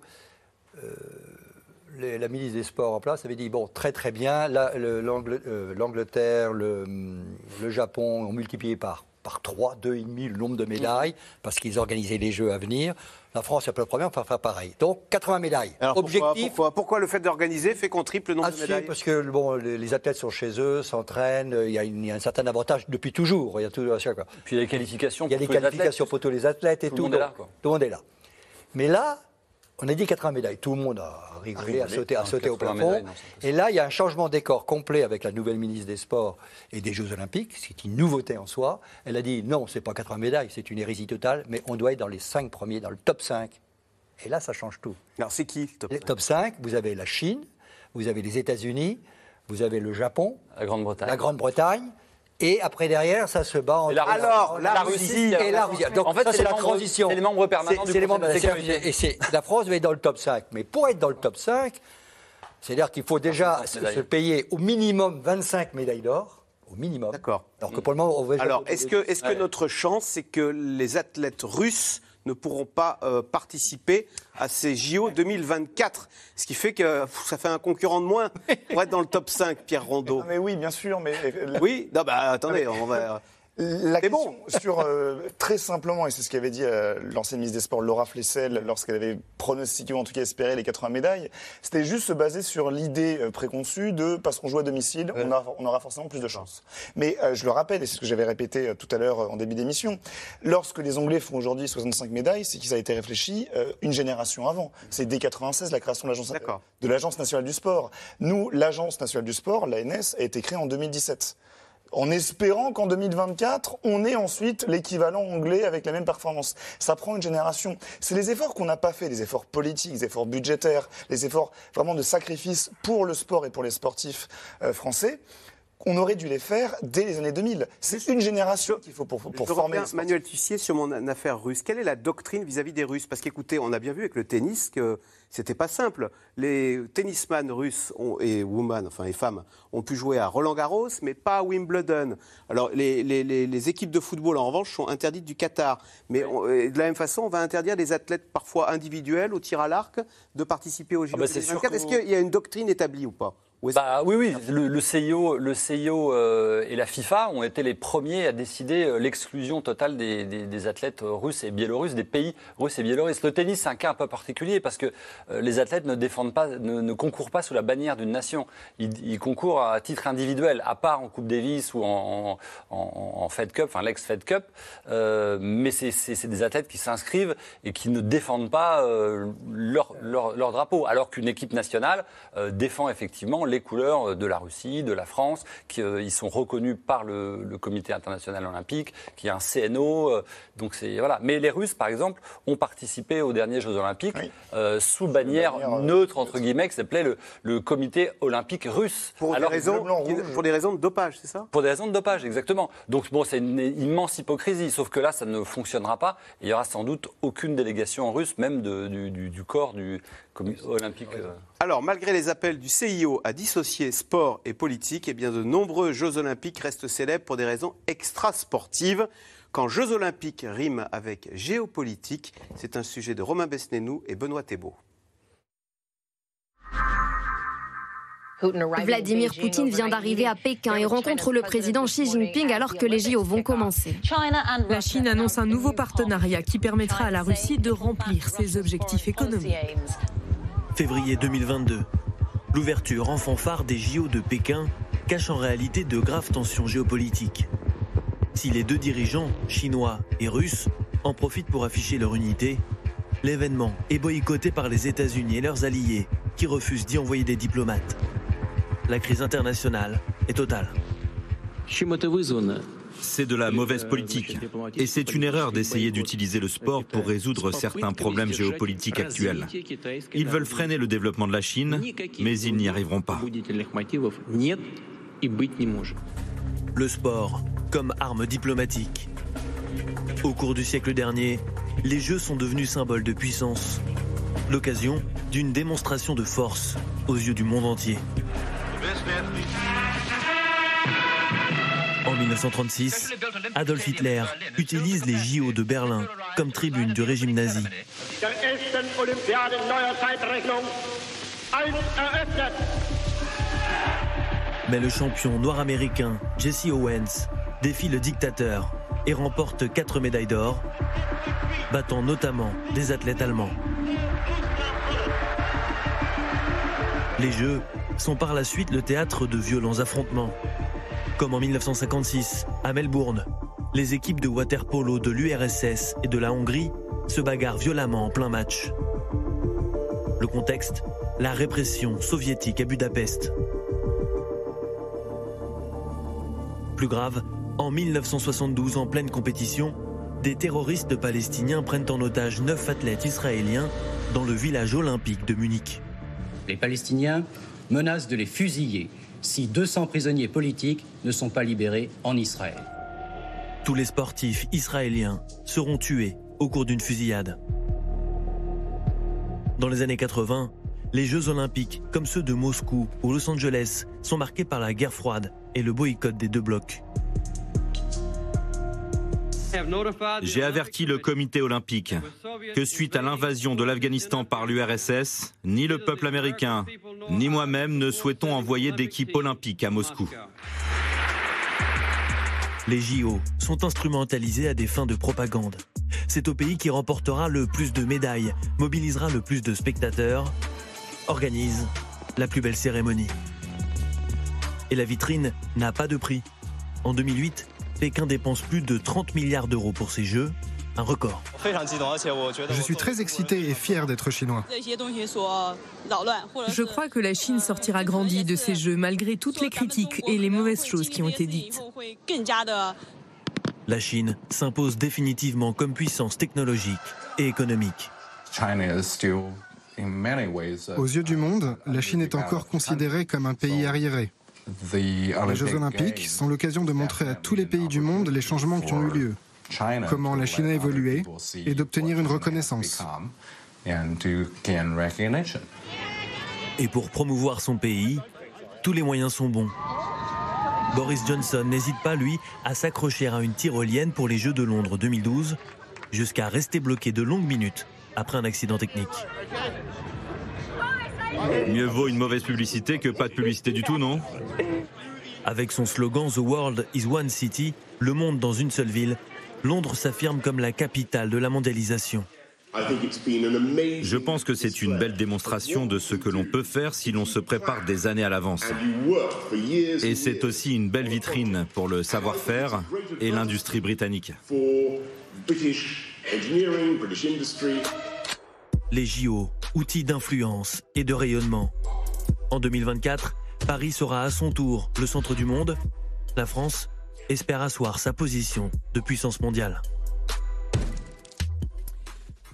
Euh, les- la ministre des Sports en place avait dit bon, très très bien, le- euh, l'Angleterre, le, le Japon ont multiplié par, par 3, 2,5 le nombre de médailles parce qu'ils organisaient les Jeux à venir. La France est pas le premier, on va faire pareil. Donc 80 médailles. Alors pourquoi, Objectif pourquoi, pourquoi le fait d'organiser fait qu'on triple le nombre ah, de si, médailles parce que bon, les, les athlètes sont chez eux, s'entraînent, il y, a une- il y a un certain avantage depuis toujours. Il y a, tout. Puis il y a les qualifications. Il y a pour les tous les athlètes. qualifications pour tous les athlètes et Tout tout. le monde est là, donc, quoi. Tout le monde est là. Mais là, on a dit 80 médailles. Tout le monde a rigolé, a rigolé. sauté, a sauté au 80 plafond. médailles, non, c'est et là, il y a un changement de décor complet avec la nouvelle ministre des Sports et des Jeux Olympiques. C'est une nouveauté en soi. Elle a dit non, c'est pas 80 médailles, c'est une hérésie totale, mais on doit être dans les 5 premiers, dans le top 5. Et là, ça change tout. Alors c'est qui le top Les top 5, vous avez la Chine, vous avez les États-Unis, vous avez le Japon, La Grande-Bretagne. la Grande-Bretagne. Et après, derrière, ça se bat entre Et la Russie. Alors, la, La Russie, Russie, et la Russie. Donc, En fait, ça, c'est la transition. c'est les membres permanents du C'est les Conseil membres de la sécurité. Et c'est- la France va être dans le top 5. Mais pour être dans le top 5, c'est-à-dire qu'il faut déjà 50 se, payer au minimum 25 médailles d'or. Au minimum. D'accord. Alors que pour le moment, on va Alors, est-ce que, est-ce que Ouais. notre chance, c'est que les athlètes russes ne pourront pas euh, participer à ces JO 2024 Ce qui fait que pff, ça fait un concurrent de moins pour être dans le top 5, Pierre Rondeau. Ah, mais oui, bien sûr, mais Oui, non, bah attendez, on va. La Mais question sur euh, très simplement, et c'est ce qu'avait dit euh, l'ancienne ministre des Sports Laura Flessel lorsqu'elle avait pronostiqué ou en tout cas espéré les 80 médailles, c'était juste se baser sur l'idée euh, préconçue de parce qu'on joue à domicile, on, a- on aura forcément plus de chance. Mais euh, je le rappelle, et c'est ce que j'avais répété euh, tout à l'heure euh, en début d'émission, lorsque les Anglais font aujourd'hui 65 médailles, c'est qu'ils a été réfléchi euh, une génération avant. C'est dès 96 la création de l'agence D'accord. de l'Agence nationale du sport. Nous, l'Agence nationale du sport, l'ANS, a été créée en 2017 en espérant qu'en 2024, on ait ensuite l'équivalent anglais avec la même performance. Ça prend une génération. C'est les efforts qu'on n'a pas fait, les efforts politiques, les efforts budgétaires, les efforts vraiment de sacrifice pour le sport et pour les sportifs euh, français. On aurait dû les faire dès les années 2000. C'est une génération qu'il faut pour, pour Je former les. Manuel Tussier sur mon affaire russe. Quelle est la doctrine vis-à-vis des Russes? Parce qu'écoutez, on a bien vu avec le tennis que c'était pas simple. Les tennisman russes ont- et women, enfin et femmes, ont pu jouer à Roland Garros, mais pas à Wimbledon. Alors les, les- les- les équipes de football, en revanche, sont interdites du Qatar. Mais on- de la même façon, on va interdire les athlètes parfois individuels au tir à l'arc de participer aux bah, sûr 2024. que- Est-ce qu'il y a une doctrine établie ou pas? Bah, oui, oui. Le, le CIO, le CIO euh, et la FIFA ont été les premiers à décider euh, l'exclusion totale des, des- des athlètes euh, russes et biélorusses, des pays russes et biélorusses. Le tennis, c'est un cas un peu particulier parce que les athlètes ne défendent pas, ne, ne concourent pas sous la bannière d'une nation. Ils, ils concourent à titre individuel, à part en Coupe Davis ou en, en, en- en Fed Cup, enfin l'ex-Fed Cup. Euh, mais c'est- des athlètes qui s'inscrivent et qui ne défendent pas euh, leur, leur, leur drapeau, alors qu'une équipe nationale euh, défend effectivement les couleurs de la Russie, de la France, qui euh, ils sont reconnus par le, le Comité international olympique, qui est un CNO. euh, donc c'est voilà. Mais les Russes, par exemple, ont participé aux derniers Jeux olympiques euh, sous bannière bannière, euh, neutre entre guillemets, qui s'appelait le, le Comité olympique russe. pour, des raisons, blanc, qui- rouge. pour des raisons de dopage, c'est ça? Pour des raisons de dopage, exactement. Donc bon, c'est une immense hypocrisie, sauf que là, ça ne fonctionnera pas. Il y aura sans doute aucune délégation russe, même de- du, du- du corps du comité olympique. euh. Alors, malgré les appels du CIO à dissocier sport et politique, eh bien, de nombreux Jeux olympiques restent célèbres pour des raisons extrasportives. Quand Jeux olympiques riment avec géopolitique, c'est un sujet de Romain Besnénou et Benoît Thébault. Vladimir Poutine vient d'arriver à Pékin et rencontre le président Xi Jinping alors que les JO vont commencer. La Chine annonce un nouveau partenariat qui permettra à la Russie de remplir ses objectifs économiques. Février 2022. L'ouverture en fanfare des JO de Pékin cache en réalité de graves tensions géopolitiques. Si les deux dirigeants, chinois et russes, en profitent pour afficher leur unité, l'événement est boycotté par les États-Unis et leurs alliés qui refusent d'y envoyer des diplomates. La crise internationale est totale. C'est de la mauvaise politique. Et c'est une erreur d'essayer d'utiliser le sport pour résoudre certains problèmes géopolitiques actuels. Ils veulent freiner le développement de la Chine, mais ils n'y arriveront pas. Le sport comme arme diplomatique. Au cours du siècle dernier, les Jeux sont devenus symboles de puissance. L'occasion d'une démonstration de force aux yeux du monde entier. En 1936, Adolf Hitler utilise les JO de Berlin comme tribune du régime nazi. Mais le champion noir américain Jesse Owens défie le dictateur et remporte quatre médailles d'or, battant notamment des athlètes allemands. Les Jeux sont par la suite le théâtre de violents affrontements. Comme en 1956, à Melbourne, les équipes de water-polo de l'URSS et de la Hongrie se bagarrent violemment en plein match. Le contexte La répression soviétique à Budapest. Plus grave, en 1972, en pleine compétition, des terroristes palestiniens prennent en otage neuf athlètes israéliens dans le village olympique de Munich. Les Palestiniens menacent de les fusiller si 200 prisonniers politiques ne sont pas libérés en Israël. Tous les sportifs israéliens seront tués au cours d'une fusillade. Dans les années 80, les Jeux olympiques, comme ceux de Moscou ou Los Angeles, sont marqués par la guerre froide et le boycott des deux blocs. J'ai averti le comité olympique que suite à l'invasion de l'Afghanistan par l'URSS, ni le peuple américain, ni moi-même ne souhaitons envoyer d'équipe olympique à Moscou. Les JO sont instrumentalisés à des fins de propagande. C'est au pays qui remportera le plus de médailles, mobilisera le plus de spectateurs, organise la plus belle cérémonie. Et la vitrine n'a pas de prix. En 2008, Pékin dépense plus de 30 milliards d'euros pour ces Jeux, un record. Je suis très excité et fier d'être chinois. Je crois que la Chine sortira grandie de ces Jeux malgré toutes les critiques et les mauvaises choses qui ont été dites. La Chine s'impose définitivement comme puissance technologique et économique. Aux yeux du monde, la Chine est encore considérée comme un pays arriéré. Les Jeux olympiques sont l'occasion de montrer à tous les pays du monde les changements qui ont eu lieu, comment la Chine a évolué et d'obtenir une reconnaissance. Et pour promouvoir son pays, tous les moyens sont bons. Boris Johnson n'hésite pas, lui, à s'accrocher à une tyrolienne pour les Jeux de Londres 2012, jusqu'à rester bloqué de longues minutes après un accident technique. Mieux vaut une mauvaise publicité que pas de publicité du tout, non Avec son slogan The World is One City, le monde dans une seule ville, Londres s'affirme comme la capitale de la mondialisation. Je pense que c'est une belle démonstration de ce que l'on peut faire si l'on se prépare des années à l'avance. Et c'est aussi une belle vitrine pour le savoir-faire et l'industrie britannique. Les JO, outils d'influence et de rayonnement. En 2024, Paris sera à son tour le centre du monde. La France espère asseoir sa position de puissance mondiale.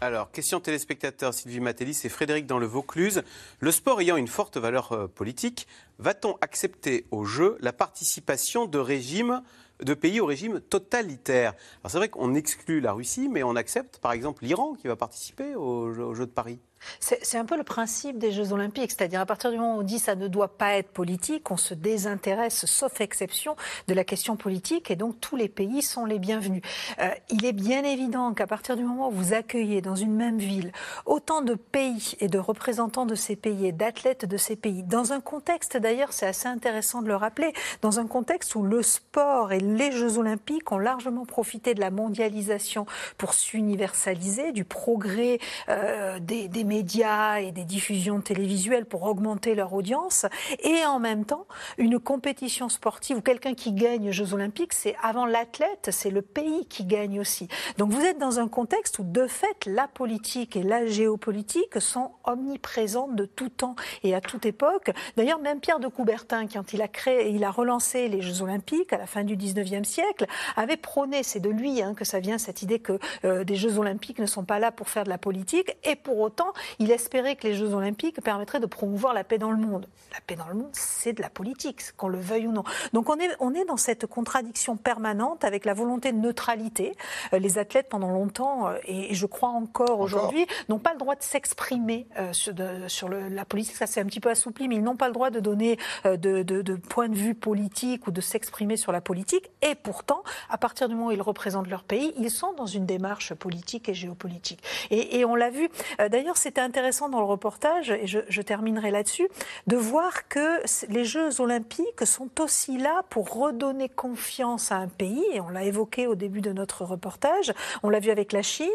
Alors, question téléspectateur Sylvie Matélis et Frédéric dans le Vaucluse. Le sport ayant une forte valeur euh, politique, va-t-on accepter au jeu la participation de régimes de pays au régime totalitaire. Alors c'est vrai qu'on exclut la Russie, mais on accepte par exemple l'Iran qui va participer aux Jeux de Paris. C'est un peu le principe des Jeux Olympiques, c'est-à-dire à partir du moment où on dit ça ne doit pas être politique, on se désintéresse, sauf exception, de la question politique, et donc tous les pays sont les bienvenus. Euh, il est bien évident qu'à partir du moment où vous accueillez dans une même ville autant de pays et de représentants de ces pays et d'athlètes de ces pays, dans un contexte d'ailleurs, c'est assez intéressant de le rappeler, dans un contexte où le sport et les Jeux Olympiques ont largement profité de la mondialisation pour s'universaliser, du progrès euh, des, des médias et des diffusions télévisuelles pour augmenter leur audience, et en même temps, une compétition sportive où quelqu'un qui gagne aux Jeux Olympiques, c'est avant l'athlète, c'est le pays qui gagne aussi. Donc vous êtes dans un contexte où, de fait, la politique et la géopolitique sont omniprésentes de tout temps et à toute époque. D'ailleurs, même Pierre de Coubertin, quand il a créé, il a relancé les Jeux Olympiques à la fin du 19e siècle, avait prôné, c'est de lui hein, que ça vient cette idée que euh, des Jeux Olympiques ne sont pas là pour faire de la politique, et pour autant, il espérait que les Jeux Olympiques permettraient de promouvoir la paix dans le monde. La paix dans le monde, c'est de la politique, qu'on le veuille ou non. Donc on est, on est dans cette contradiction permanente avec la volonté de neutralité. Euh, les athlètes, pendant longtemps, euh, et je crois encore aujourd'hui, n'ont pas le droit de s'exprimer euh, sur, sur le, la politique. Ça s'est un petit peu assoupli, mais ils n'ont pas le droit de donner de, de, de point de vue politique ou de s'exprimer sur la politique. Et pourtant, à partir du moment où ils représentent leur pays, ils sont dans une démarche politique et géopolitique. Et, et on l'a vu. D'ailleurs, c'est c'était intéressant dans le reportage, et je, terminerai là-dessus, de voir que les Jeux olympiques sont aussi là pour redonner confiance à un pays, et on l'a évoqué au début de notre reportage, on l'a vu avec la Chine,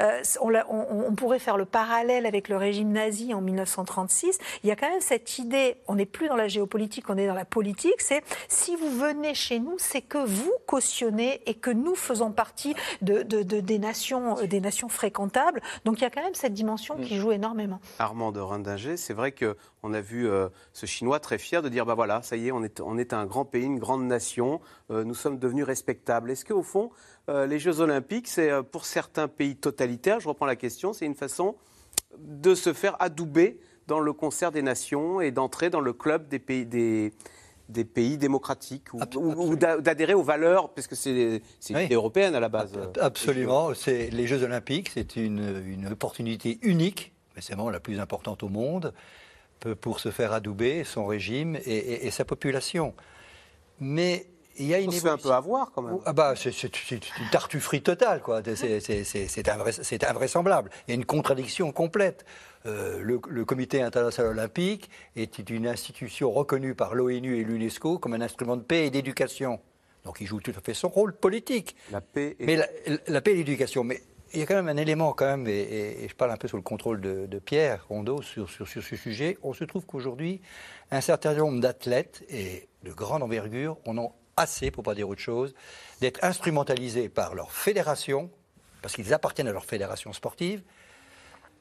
euh, on, pourrait faire le parallèle avec le régime nazi en 1936, il y a quand même cette idée, on n'est plus dans la géopolitique, on est dans la politique, c'est si vous venez chez nous, c'est que vous cautionnez et que nous faisons partie de, des, nations, des nations fréquentables. Donc il y a quand même cette dimension qui joue énormément. Armand de Rindinger, c'est vrai qu'on a vu euh, ce Chinois très fier de dire bah voilà, ça y est, on est, on est un grand pays, une grande nation, euh, nous sommes devenus respectables. Est-ce qu'au fond, euh, les Jeux Olympiques, c'est pour certains pays totalitaires, je reprends la question, c'est une façon de se faire adouber dans le concert des nations et d'entrer dans le club des pays des des pays démocratiques ou, d'adhérer aux valeurs, parce que c'est oui. européenne à la base. Absolument. C'est les Jeux Olympiques, c'est une, une, opportunité unique vraiment la plus importante au monde, pour se faire adouber son régime et, sa population. Mais il y a une. On se fait un peu avoir quand même. Ah bah, c'est une tartufferie totale, quoi. C'est invraisemblable. Il y a une contradiction complète. Euh, le, le, Comité international olympique est une institution reconnue par l'ONU et l'UNESCO comme un instrument de paix et d'éducation. Donc il joue tout à fait son rôle politique. La paix et... Mais la, la paix et l'éducation. Mais il y a quand même un élément, quand même, et, je parle un peu sous le contrôle de, Pierre Rondeau sur, sur, ce sujet. On se trouve qu'aujourd'hui, un certain nombre d'athlètes, et de grande envergure, en ont assez, pour pas dire autre chose, d'être instrumentalisés par leur fédération, parce qu'ils appartiennent à leur fédération sportive,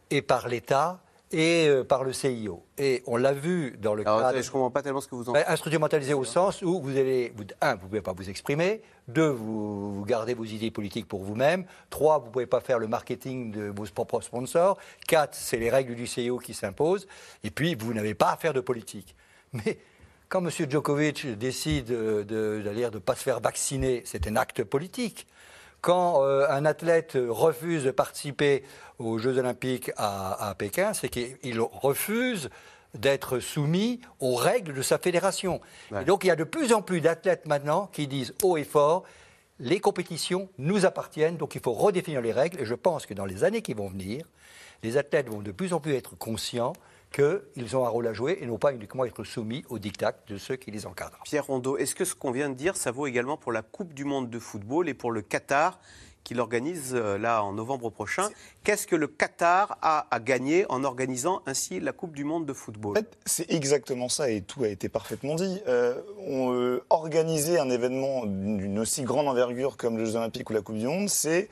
et par l'État, et euh, par le CIO. Et on l'a vu dans le cadre... Je ne comprends pas tellement ce que vous en dites. Instrumentalisé au sens où vous allez, un, vous ne pouvez pas vous exprimer, deux, vous, gardez vos idées politiques pour vous-même, trois, vous ne pouvez pas faire le marketing de vos propres sponsors, quatre, c'est les règles du CIO qui s'imposent, et puis vous n'avez pas à faire de politique. Mais quand M. Djokovic décide de ne de, pas se faire vacciner, c'est un acte politique. Quand euh, un athlète refuse de participer aux Jeux Olympiques à, Pékin, c'est qu'il refuse d'être soumis aux règles de sa fédération. Et donc il y a de plus en plus d'athlètes maintenant qui disent haut et fort, les compétitions nous appartiennent, donc il faut redéfinir les règles. Et je pense que dans les années qui vont venir, les athlètes vont de plus en plus être conscients qu'ils ont un rôle à jouer et non pas uniquement être soumis aux dictats de ceux qui les encadrent. Pierre Rondeau, est-ce que ce qu'on vient de dire, ça vaut également pour la Coupe du Monde de football et pour le Qatar qu'il organise euh, là en novembre prochain? Qu'est-ce que le Qatar a à gagner en organisant ainsi la Coupe du Monde de football C'est exactement ça et tout a été parfaitement dit. Euh, euh, organiser un événement d'une aussi grande envergure comme les Jeux Olympiques ou la Coupe du Monde, c'est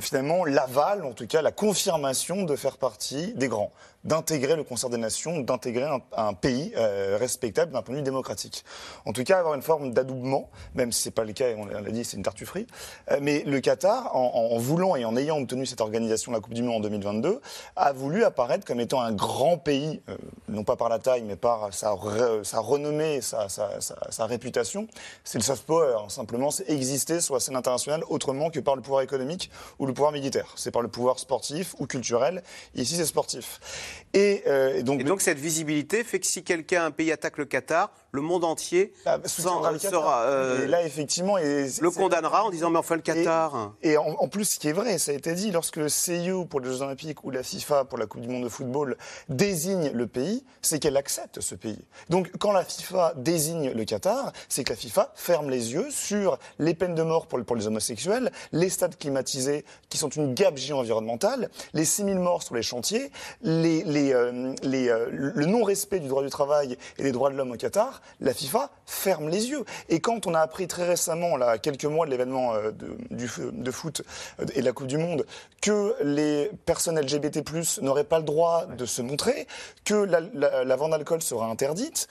finalement l'aval, en tout cas la confirmation de faire partie des grands d'intégrer le concert des nations, d'intégrer un, pays respectable d'un point de vue démocratique. En tout cas, avoir une forme d'adoubement, même si ce n'est pas le cas, on l'a dit, c'est une tartufferie. mais le Qatar, en, voulant et en ayant obtenu cette organisation de la Coupe du Monde en 2022, a voulu apparaître comme étant un grand pays, euh, non pas par la taille, mais par sa, sa renommée, sa, sa, sa, réputation. C'est le soft power, hein. simplement, c'est exister sur la scène internationale autrement que par le pouvoir économique ou le pouvoir militaire. C'est par le pouvoir sportif ou culturel. ici, c'est sportif. Et, euh, donc, et donc cette visibilité fait que si quelqu'un, un pays attaque le Qatar, le monde entier ah, sera, euh, là effectivement le condamnera en disant mais enfin le Qatar. Et, en, plus, ce qui est vrai, ça a été dit, lorsque le CIO pour les Jeux Olympiques ou la FIFA pour la Coupe du Monde de football désigne le pays, c'est qu'elle accepte ce pays. Donc quand la FIFA désigne le Qatar, c'est que la FIFA ferme les yeux sur les peines de mort pour, les homosexuels, les stades climatisés qui sont une gabegie environnementale, les 6000 morts sur les chantiers, euh, euh, le non-respect du droit du travail et des droits de l'homme au Qatar la FIFA ferme les yeux. Et quand on a appris très récemment, là, quelques mois de l'événement euh, de, de foot et de la Coupe du Monde, que les personnes LGBT+ n'auraient pas le droit de se montrer, que la, vente d'alcool sera interdite,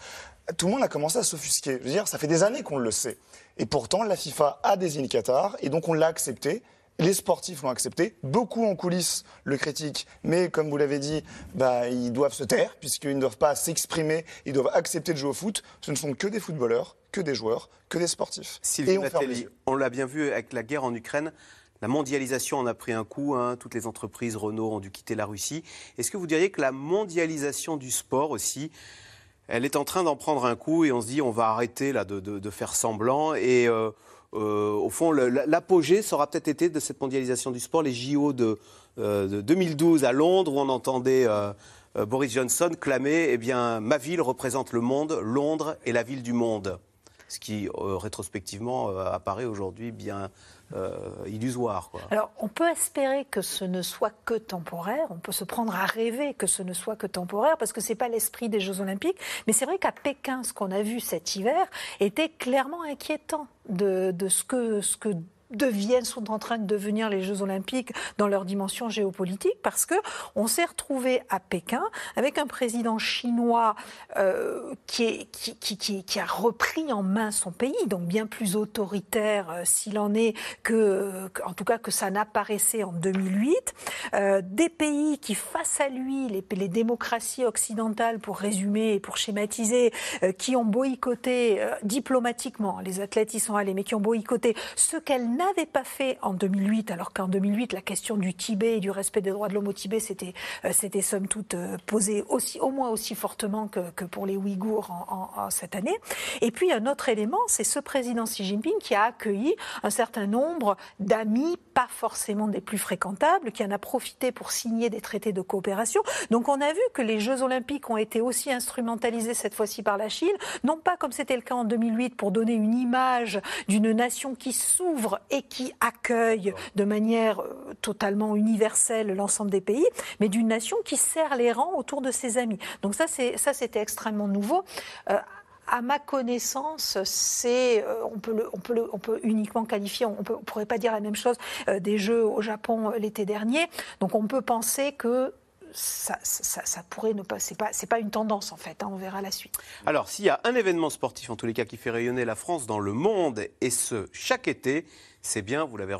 tout le monde a commencé à s'offusquer. Je veux dire, ça fait des années qu'on le sait. Et pourtant, la FIFA a désigné Qatar, et donc on l'a accepté. Les sportifs l'ont accepté. Beaucoup en coulisses le critiquent, mais comme vous l'avez dit, bah, ils doivent se taire puisqu'ils ne doivent pas s'exprimer. Ils doivent accepter de jouer au foot. Ce ne sont que des footballeurs, que des joueurs, que des sportifs. Et on, on l'a bien vu avec la guerre en Ukraine. La mondialisation en a pris un coup. Hein. Toutes les entreprises Renault ont dû quitter la Russie. Est-ce que vous diriez que la mondialisation du sport aussi, elle est en train d'en prendre un coup et on se dit on va arrêter là de, faire semblant et euh, euh, au fond, l'apogée sera peut-être été de cette mondialisation du sport, les JO de, 2012 euh, à Londres, où on entendait Boris Johnson clamer eh bien, ma ville représente le monde, Londres est la ville du monde. Ce qui, rétrospectivement, apparaît aujourd'hui bien illusoire. Alors, on peut espérer que ce ne soit que temporaire, on peut se prendre à rêver que ce ne soit que temporaire, parce que ce n'est pas l'esprit des Jeux Olympiques, mais c'est vrai qu'à Pékin, ce qu'on a vu cet hiver était clairement inquiétant de, de ce que, ce que deviennent, sont en train de devenir les Jeux Olympiques dans leur dimension géopolitique, parce que on s'est retrouvé à Pékin avec un président chinois euh, qui, est, qui, qui, qui, a repris en main son pays, donc bien plus autoritaire euh, s'il en est que, en tout cas que ça n'apparaissait en 2008. Euh, des pays qui, face à lui, les, démocraties occidentales, pour résumer et pour schématiser, qui ont boycotté diplomatiquement, les athlètes y sont allés, mais qui ont boycotté ce qu'elles n'avait pas fait en 2008, alors qu'en 2008, la question du Tibet et du respect des droits de l'homme au Tibet, c'était, euh, c'était somme toute euh, posée aussi, au moins aussi fortement que, que pour les Ouïghours en, cette année. Et puis un autre élément, c'est ce président Xi Jinping qui a accueilli un certain nombre d'amis, pas forcément des plus fréquentables, qui en a profité pour signer des traités de coopération. Donc on a vu que les Jeux olympiques ont été aussi instrumentalisés cette fois-ci par la Chine, non pas comme c'était le cas en 2008 pour donner une image d'une nation qui s'ouvre et qui accueille de manière euh, totalement universelle l'ensemble des pays, mais d'une nation qui serre les rangs autour de ses amis. Donc ça, c'était extrêmement nouveau. Euh, à ma connaissance, c'est euh, on peut le, on peut le, on peut uniquement qualifier, on, ne pourrait pas dire la même chose des Jeux au Japon l'été dernier. Donc on peut penser que ça, ça, pourrait ne pas. C'est pas, pas une tendance en fait. Hein, on verra la suite. Alors, s'il y a un événement sportif en tous les cas qui fait rayonner la France dans le monde, et ce chaque été, c'est bien, vous l'avez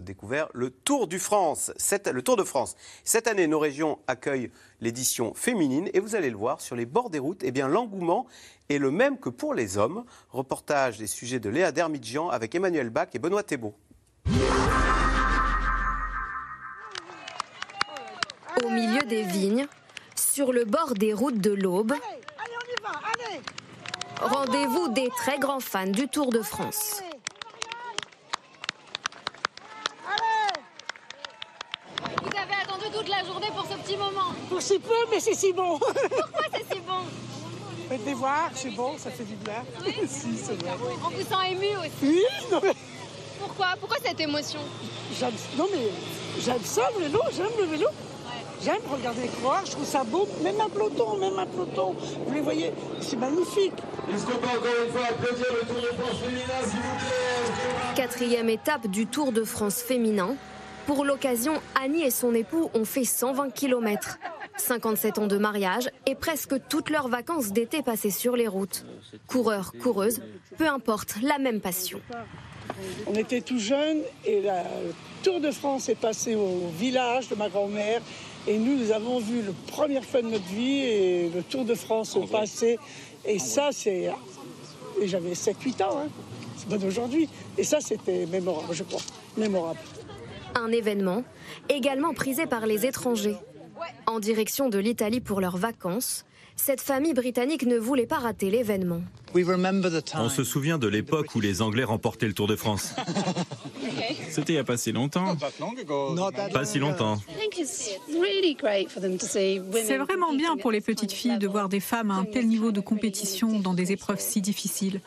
découvert, le Tour du France. le Tour de France. Cette année, nos régions accueillent l'édition féminine, et vous allez le voir sur les bords des routes. Eh bien, l'engouement est le même que pour les hommes. Reportage des sujets de Léa Dermidjian avec Emmanuel Bach et Benoît Thébault. Au milieu des vignes, sur le bord des routes de l'Aube. Rendez-vous des très grands fans du Tour de France. Vous avez attendu toute la journée pour ce petit moment Pour si peu, mais c'est si bon Pourquoi c'est si bon? Faites les voir, c'est bon, ça fait du bien. Oui. (laughs) si, c'est vrai. On vous sent ému aussi. Oui, non mais... Pourquoi? Pourquoi cette émotion? Non mais j'aime ça le vélo, j'aime le vélo. J'aime regarder croire, je trouve ça beau, même un peloton, même un peloton. Vous les voyez, c'est magnifique. Est-ce qu'on peut encore une fois applaudir le Tour de France féminin, s'il vous plaît Quatrième étape du Tour de France féminin. Pour l'occasion, Annie et son époux ont fait 120 km. 57 ans de mariage et presque toutes leurs vacances d'été passées sur les routes. Coureurs, coureuses, peu importe, la même passion. On était tout jeunes et la Tour de France est passé au village de ma grand-mère. Et nous, nous avons vu la première fois de notre vie et le Tour de France passer. Et ça, c'est. Et j'avais 7-8 ans, hein. c'est pas d'aujourd'hui. Et ça, c'était mémorable, je crois. Mémorable. Un événement également prisé par les étrangers. En direction de l'Italie pour leurs vacances, cette famille britannique ne voulait pas rater l'événement. On se souvient de l'époque où les Anglais remportaient le Tour de France. (laughs) C'était il n'y a pas si longtemps. Pas si longtemps. C'est vraiment bien pour les petites filles de voir des femmes à un tel niveau de compétition dans des épreuves si difficiles.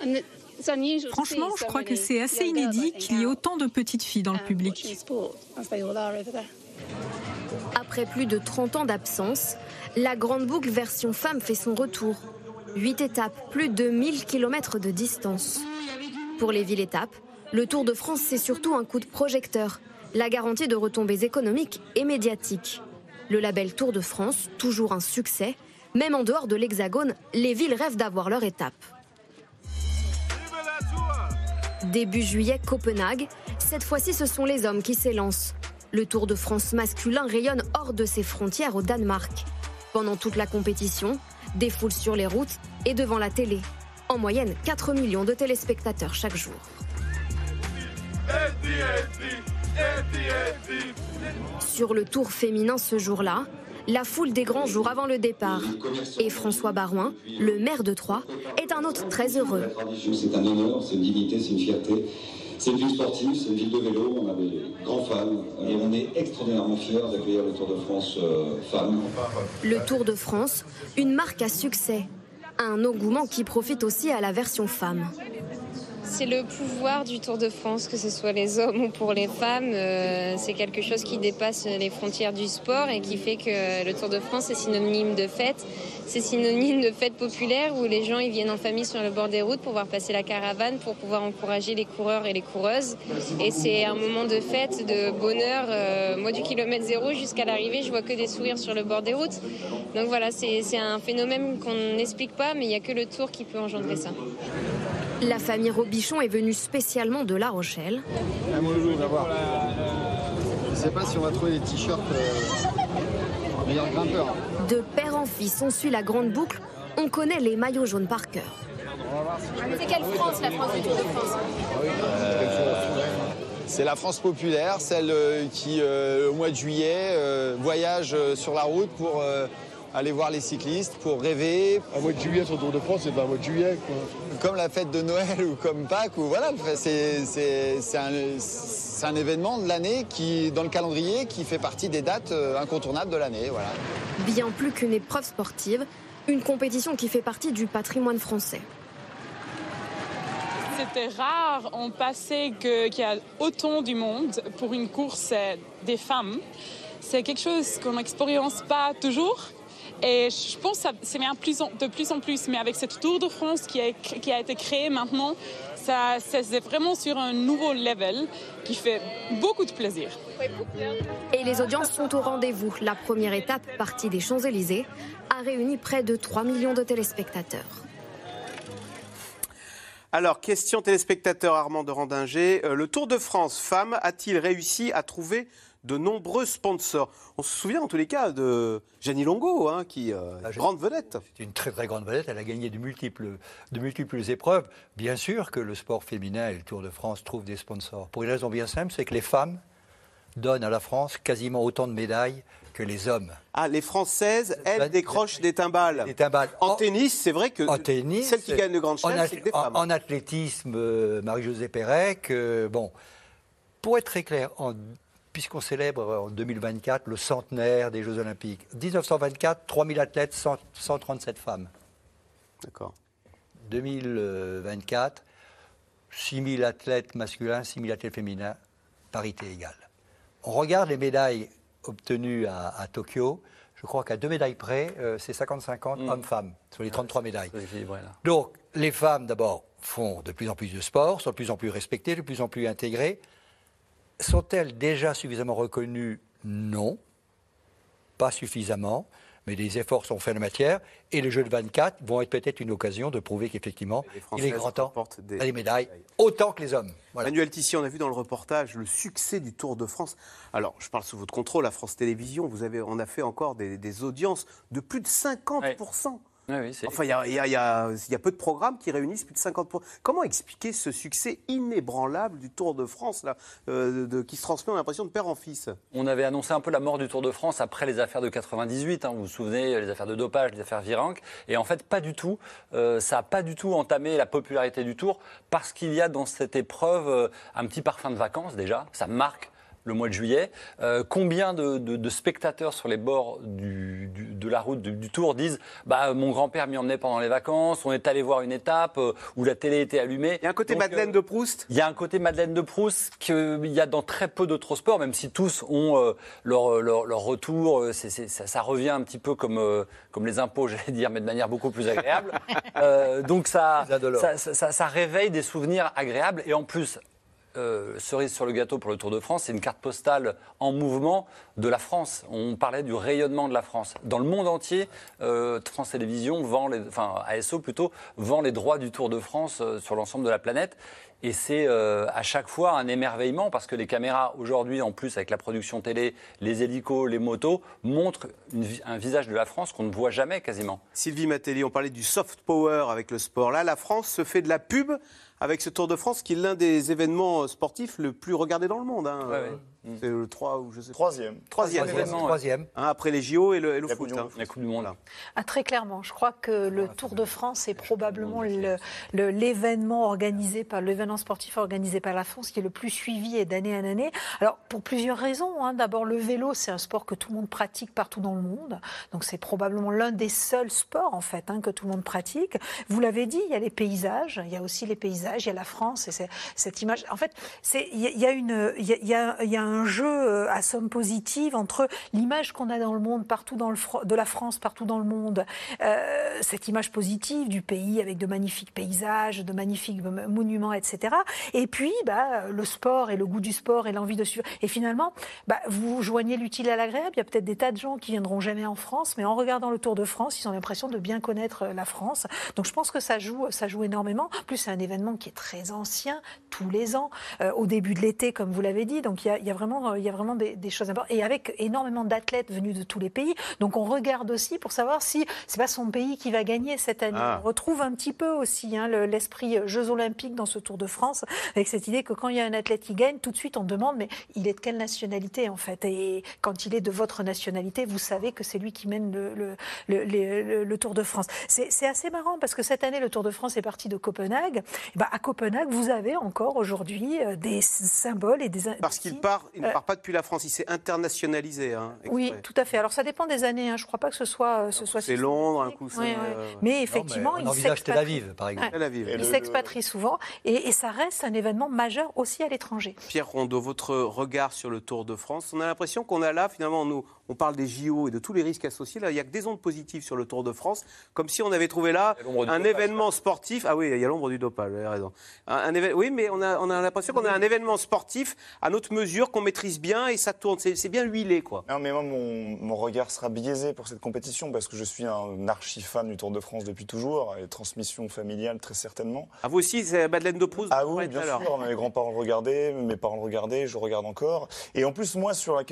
Franchement, je crois que c'est assez inédit qu'il y ait autant de petites filles dans le public. Après plus de 30 ans d'absence, la Grande Boucle version femme fait son retour. Huit étapes, plus de 1000 km de distance. Pour les villes étapes, le Tour de France, c'est surtout un coup de projecteur, la garantie de retombées économiques et médiatiques. Le label Tour de France, toujours un succès, même en dehors de l'Hexagone, les villes rêvent d'avoir leur étape. Début juillet, Copenhague. Cette fois-ci, ce sont les hommes qui s'élancent. Le Tour de France masculin rayonne hors de ses frontières au Danemark. Pendant toute la compétition, des foules sur les routes et devant la télé. En moyenne, 4 millions de téléspectateurs chaque jour. Sur le tour féminin ce jour-là, la foule des grands jours avant le départ. Et François Barouin, le maire de Troyes, est un autre très heureux. C'est un honneur, c'est une dignité, c'est une fierté. C'est une ville sportive, c'est une ville de vélo, on a des grands fans et on est extraordinairement fiers d'accueillir le Tour de France euh, femmes. Le Tour de France, une marque à succès. Un engouement qui profite aussi à la version femme. C'est le pouvoir du Tour de France, que ce soit les hommes ou pour les femmes. Euh, c'est quelque chose qui dépasse les frontières du sport et qui fait que le Tour de France est synonyme de fête. C'est synonyme de fête populaire où les gens ils viennent en famille sur le bord des routes pour pouvoir passer la caravane, pour pouvoir encourager les coureurs et les coureuses. Et c'est un moment de fête, de bonheur. Euh, moi, du kilomètre zéro jusqu'à l'arrivée, je vois que des sourires sur le bord des routes. Donc voilà, c'est un phénomène qu'on n'explique pas, mais il n'y a que le Tour qui peut engendrer ça. La famille Robichon est venue spécialement de La Rochelle. Ah, bonjour, d'abord. Je ne sais pas si on va trouver des t-shirts euh, meilleurs grimpeurs. De père en fils, on suit la grande boucle. On connaît les maillots jaunes par cœur. C'est quelle France, la France du Tour de France? C'est la France populaire, celle euh, qui, euh, au mois de juillet, voyage sur la route pour aller voir les cyclistes, pour rêver. Un mois de juillet sur le Tour de France, c'est pas un mois de juillet. Comme la fête de Noël ou comme Pâques, ou voilà, c'est un, un, événement de l'année qui, dans le calendrier qui fait partie des dates euh, incontournables de l'année. Voilà. Bien plus qu'une épreuve sportive, une compétition qui fait partie du patrimoine français. C'était rare en passé qu'il y a autant du monde pour une course des femmes. C'est quelque chose qu'on n'expérience pas toujours. Et je pense que c'est bien de plus en plus, mais avec cette Tour de France qui a, qui a été créée maintenant, ça, c'est vraiment sur un nouveau level qui fait beaucoup de plaisir. Et les audiences sont au rendez-vous. La première étape, partie des Champs-Élysées, a réuni près de 3 millions de téléspectateurs. Alors, question téléspectateur Armand de Randinger. Euh, le Tour de France femmes a-t-il réussi à trouver de nombreux sponsors. On se souvient en tous les cas de Jenny Longo, hein, qui est euh, grande vedette. C'est une très très grande vedette. Elle a gagné de multiples, de multiples épreuves. Bien sûr que le sport féminin et le Tour de France trouvent des sponsors. Pour une raison bien simple, c'est que les femmes donnent à la France quasiment autant de médailles que les hommes. Ah, les Françaises, elles décrochent des timbales. Des timbales. En, tennis, c'est vrai que en tennis, celles qui gagnent le Grand Chelem, c'est des femmes. En, athlétisme, euh, Marie-Josée Pérec, euh, bon, pour être très clair, en puisqu'on célèbre en 2024 le centenaire des Jeux Olympiques. 1924, 3000 athlètes, 137 femmes. D'accord. 2024, 6000 athlètes masculins, 6000 athlètes féminins, parité égale. On regarde les médailles obtenues à, Tokyo. Je crois qu'à deux médailles près, euh, c'est 50-50 mm. hommes-femmes sur les 33 médailles. Donc, les femmes, d'abord, font de plus en plus de sport, sont de plus en plus respectées, de plus en plus intégrées. Sont-elles déjà suffisamment reconnues Non, pas suffisamment. mais des efforts sont faits en la matière. Et les Jeux de 24 vont être peut-être une occasion de prouver qu'effectivement, il est grand temps des... les médailles, autant que les hommes. Manuel Tissier, on a vu dans le reportage le succès du Tour de France. Alors, je parle sous votre contrôle, à France Télévisions, vous avez, on a fait encore des, des audiences de plus de 50% enfin, il y, a, peu de programmes qui réunissent plus de 50%. Comment expliquer ce succès inébranlable du Tour de France, là, euh, de, qui se transmet, on l'impression, de père en fils? On avait annoncé un peu la mort du Tour de France après les affaires de 98. Hein, vous vous souvenez, les affaires de dopage, les affaires Virenque. Et en fait, pas du tout. Euh, ça n'a pas du tout entamé la popularité du Tour parce qu'il y a dans cette épreuve euh, un petit parfum de vacances déjà. Ça marque le mois de juillet. Euh, combien de, spectateurs sur les bords de la route du, Tour disent bah, Mon grand-père m'y emmenait pendant les vacances, on est allé voir une étape euh, où la télé était allumée. Il y a un côté Madeleine de Proust Il y a un côté Madeleine de Proust qu'il y a dans très peu d'autres sports, même si tous ont euh, leur, leur, retour. ça, revient un petit peu comme, comme les impôts, (laughs) j'allais dire, mais de manière beaucoup plus agréable. (laughs) donc ça ça, ça réveille des souvenirs agréables. Et en plus, euh, cerise sur le gâteau pour le Tour de France, c'est une carte postale en mouvement de la France. On parlait du rayonnement de la France. Dans le monde entier, euh, France Télévisions vend, les, enfin ASO plutôt, vend les droits du Tour de France euh, sur l'ensemble de la planète. Et c'est à chaque fois un émerveillement parce que les caméras aujourd'hui, en plus avec la production télé, les hélicos, les motos, montrent un visage de la France qu'on ne voit jamais quasiment. Sylvie Matelli, on parlait du soft power avec le sport. Là, la France se fait de la pub avec ce Tour de France qui est l'un des événements sportifs le plus regardé dans le monde. Hein. Mm. C'est le 3 ou je sais Troisième. Troisième. Troisième. Hein, après les JO et le, foot. Hein. La Coupe du Monde. Ah, très clairement. Je crois que le Tour de France est probablement l'événement organisé par l'événement sportif organisé par la France qui est le plus suivi et d'année en année. Alors pour plusieurs raisons. Hein. D'abord le vélo, c'est un sport que tout le monde pratique partout dans le monde. Donc c'est probablement l'un des seuls sports en fait que tout le monde pratique. Vous l'avez dit, il y a les paysages. Il y a aussi les paysages. Il y a la France et cette image. En fait, il y, a une, il y a, il y a un un jeu euh, à somme positive entre l'image qu'on a dans le monde, partout dans le de la France, partout dans le monde, euh, cette image positive du pays avec de magnifiques paysages, de magnifiques monuments, etc. Et puis, bah, le sport et le goût du sport et l'envie de suivre. Et finalement, bah, vous joignez l'utile à l'agréable. Il y a peut-être des tas de gens qui viendront jamais en France, mais en regardant le Tour de France, ils ont l'impression de bien connaître euh, la France. Donc, je pense que ça joue, ça joue énormément. En plus, c'est un événement qui est très ancien, tous les ans, au début de l'été, comme vous l'avez dit. Donc, il y a, y a vraiment euh, il y a vraiment des, choses importantes. Et avec énormément d'athlètes venus de tous les pays. Donc on regarde aussi pour savoir si c'est pas son pays qui va gagner cette année. Ah. On retrouve un petit peu aussi hein, l'esprit euh, Jeux Olympiques dans ce Tour de France, avec cette idée que quand il y a un athlète qui gagne, tout de suite on demande mais il est de quelle nationalité en fait? Et quand il est de votre nationalité, vous savez que c'est lui qui mène le, le, le, Tour de France. C'est assez marrant parce que cette année, le Tour de France est parti de Copenhague. Et ben, à Copenhague, vous avez encore aujourd'hui euh, des symboles et des. Parce qu'il part, ne part pas depuis la France, il s'est internationalisé. Hein, oui, tout à fait. Alors ça dépend des années. Hein. Je ne crois pas que ce soit. Ce soit c'est Londres, un coup. c'est... Euh, mais effectivement, il s'expatrie. par exemple. Il s'expatrie souvent, et, ça reste un événement majeur aussi à l'étranger. Pierre Rondeau, votre regard sur le Tour de France, on a l'impression qu'on a là, finalement, nous, on parle des JO et de tous les risques associés. Là, il n'y a que des ondes positives sur le Tour de France, comme si on avait trouvé là un événement sportif. Ah oui, il y a l'ombre du dopage, vous avez raison. Un, Oui, mais on a, on a l'impression qu'on a un événement sportif à notre mesure, qu'on maîtrise bien et ça tourne. C'est bien huilé, quoi. Non, mais moi, mon, regard sera biaisé pour cette compétition parce que je suis un archi-fan du Tour de France depuis toujours, et transmission familiale très certainement. Ah, vous aussi, c'est Madeleine de Proust Ah oui, bien sûr. Mes grands-parents le regardaient, mes parents le regardaient, je regarde encore. Et en plus, moi, sur la,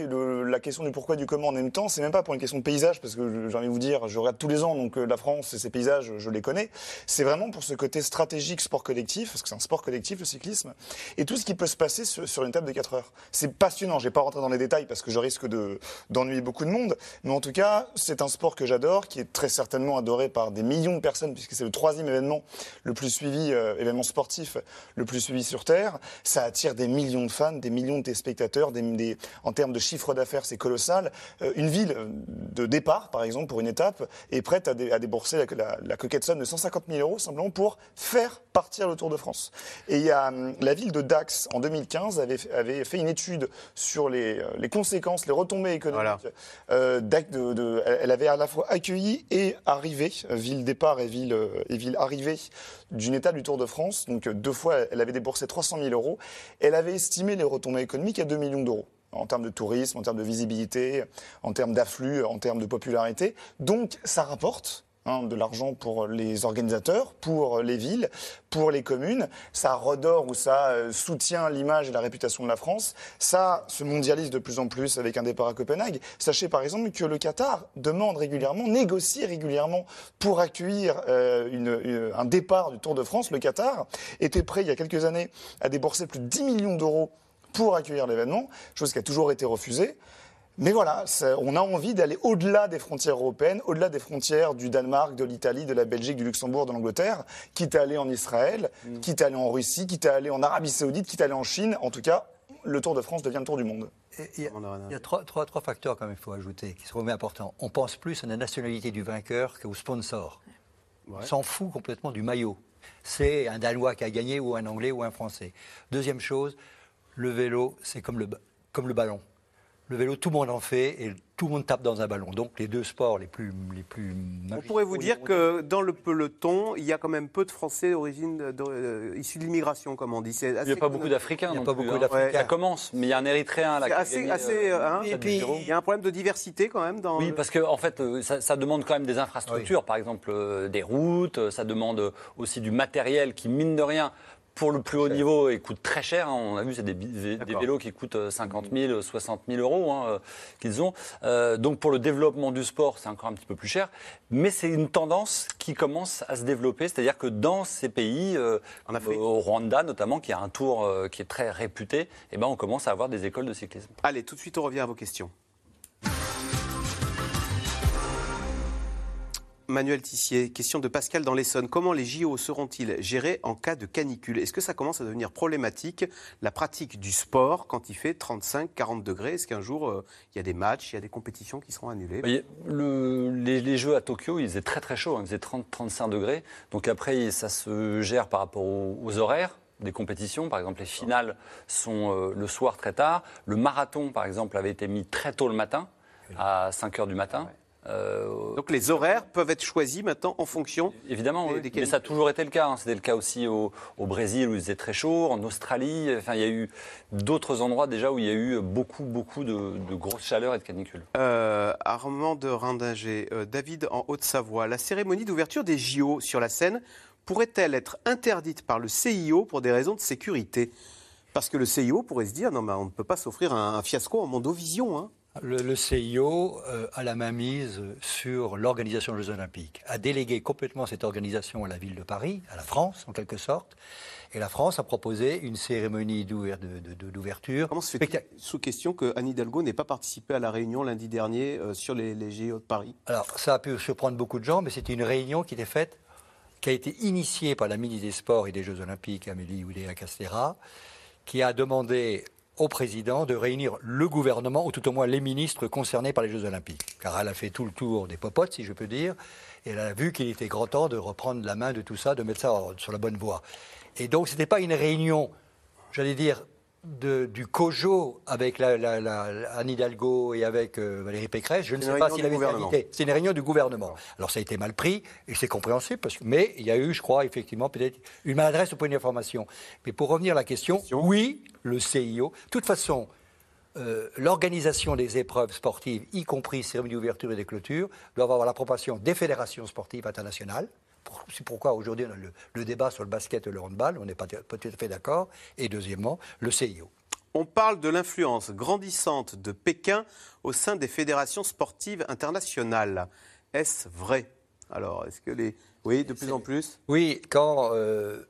la question du pourquoi du comment, en même temps. C'est même pas pour une question de paysage, parce que j'ai envie de vous dire, je regarde tous les ans, donc euh, la France et ses paysages, je les connais. C'est vraiment pour ce côté stratégique sport collectif, parce que c'est un sport collectif, le cyclisme, et tout ce qui peut se passer sur, une table de 4 heures. C'est passionnant. Je vais pas rentrer dans les détails parce que je risque d'ennuyer beaucoup de monde, mais en tout cas, c'est un sport que j'adore, qui est très certainement adoré par des millions de personnes, puisque c'est le troisième événement le plus suivi, euh, événement sportif le plus suivi sur Terre. Ça attire des millions de fans, des millions de téléspectateurs, des, en termes de chiffre d'affaires, c'est colossal. Euh, une ville de départ, par exemple, pour une étape, est prête à, débourser la, coquette somme de 150 000 euros simplement pour faire partir le Tour de France. Et il y a hum, la ville de Dax, en 2015, avait, avait fait une étude sur les, euh, conséquences, les retombées économiques. Euh, de, elle avait à la fois accueilli et arrivé, ville départ et ville, et ville arrivée d'une étape du Tour de France. Donc deux fois, elle avait déboursé 300 000 euros. Elle avait estimé les retombées économiques à 2 millions d'euros. En termes de tourisme, en termes de visibilité, en termes d'afflux, en termes de popularité. Donc ça rapporte. Hein, de l'argent pour les organisateurs, pour les villes, pour les communes. Ça redore ou ça euh, soutient l'image et la réputation de la France. Ça se mondialise de plus en plus avec un départ à Copenhague. Sachez par exemple que le Qatar demande régulièrement, négocie régulièrement pour accueillir euh, un départ du Tour de France. Le Qatar était prêt il y a quelques années à débourser plus de 10 millions d'euros pour accueillir l'événement, chose qui a toujours été refusée. Mais voilà, on a envie d'aller au-delà des frontières européennes, au-delà des frontières du Danemark, de l'Italie, de la Belgique, du Luxembourg, de l'Angleterre, quitte à aller en Israël, mm. quitte à aller en Russie, quitte à aller en Arabie Saoudite, quitte à aller en Chine. En tout cas, le Tour de France devient le Tour du monde. Il y a, trois, facteurs quand même, il faut ajouter, qui sont vraiment importants. On pense plus à la nationalité du vainqueur qu'au sponsor. On s'en fout complètement du maillot. C'est un Danois qui a gagné ou un Anglais ou un Français. Deuxième chose, le vélo, c'est comme le, comme le ballon. Le vélo, tout le monde en fait et tout le monde tape dans un ballon. Donc les deux sports les plus, les plus On pourrait vous dire que dans le peloton, il y a quand même peu de Français d'origine euh, issus de l'immigration, comme on dit. Il n'y a pas beaucoup d'Africains. Il n'y a pas beaucoup hein. d'Africains. Ça commence, mais il y a un Érythréen là. Assez, assez, euh, hein, et puis, il y a un problème de diversité quand même. Dans oui, parce que en fait, euh, ça, demande quand même des infrastructures, par exemple des routes. Ça demande aussi du matériel qui mine de rien pour le plus haut niveau, il coûte très cher. Hein. On a vu, c'est des, vélos qui coûtent 50 000, 60 000 euros hein, euh, qu'ils ont. Euh, donc pour le développement du sport, c'est encore un petit peu plus cher. Mais c'est une tendance qui commence à se développer. C'est-à-dire que dans ces pays, euh, au Rwanda notamment, qui a un tour qui est très réputé, eh ben, on commence à avoir des écoles de cyclisme. Allez, tout de suite, on revient à vos questions. Manuel Tissier, question de Pascal dans l'Essonne. Comment les JO seront-ils gérés en cas de canicule? Est-ce que ça commence à devenir problématique, la pratique du sport, quand il fait 35-40 degrés? Est-ce qu'un jour, euh, il y a des matchs, il y a des compétitions qui seront annulées? Les, Jeux à Tokyo, ils faisaient très très chaud, hein, ils faisaient 30-35 degrés. Donc après, ça se gère par rapport aux, horaires des compétitions. Par exemple, les finales sont euh, le soir très tard. Le marathon, par exemple, avait été mis très tôt le matin, à 5 heures du matin. Euh, Donc les horaires peuvent être choisis maintenant en fonction Évidemment, oui. mais ça a toujours été le cas. Hein. C'était le cas aussi au, Brésil où il faisait très chaud, en Australie. Enfin, il y a eu d'autres endroits déjà où il y a eu beaucoup, beaucoup de, de grosses chaleurs et de canicules. Euh, Armand de Rindinger, euh, David en Haute-Savoie. La cérémonie d'ouverture des JO sur la scène pourrait-elle être interdite par le CIO pour des raisons de sécurité? Parce que le CIO pourrait se dire non, mais on ne peut pas s'offrir un, fiasco en Mondovision. Hein. Le, CIO euh, a la main mise sur l'organisation des Jeux Olympiques, a délégué complètement cette organisation à la ville de Paris, à la France en quelque sorte, et la France a proposé une cérémonie d'ouverture. Comment se fait sous question que Anne Hidalgo n'ait pas participé à la réunion lundi dernier euh, sur les, les JO de Paris? Alors ça a pu surprendre beaucoup de gens, mais c'était une réunion qui était faite, qui a été initiée par la ministre des Sports et des Jeux Olympiques, Amélie Oudéa-Castera, qui a demandé au président de réunir le gouvernement, ou tout au moins les ministres concernés par les Jeux Olympiques. Car elle a fait tout le tour des popotes, si je peux dire, et elle a vu qu'il était grand temps de reprendre la main de tout ça, de mettre ça sur la bonne voie. Et donc, ce n'était pas une réunion, j'allais dire, du COJO avec la, Anne Hidalgo et avec euh, Valérie Pécresse, je ne sais pas s'il avait été invité. C'est une réunion du gouvernement. Alors ça a été mal pris et c'est compréhensible, parce que, mais il y a eu, je crois, effectivement, peut-être une maladresse au point d'information. Mais pour revenir à la question, oui, le CIO. De toute façon, euh, l'organisation des épreuves sportives, y compris cérémonie d'ouverture et de clôture, doit avoir l'approbation des fédérations sportives internationales. C'est pourquoi aujourd'hui on a le, débat sur le basket et le handball, on n'est pas, pas tout à fait d'accord. Et deuxièmement, le CIO. On parle de l'influence grandissante de Pékin au sein des fédérations sportives internationales. Est-ce vrai? Alors, est-ce que les. Oui, de plus en plus? Oui, quand euh,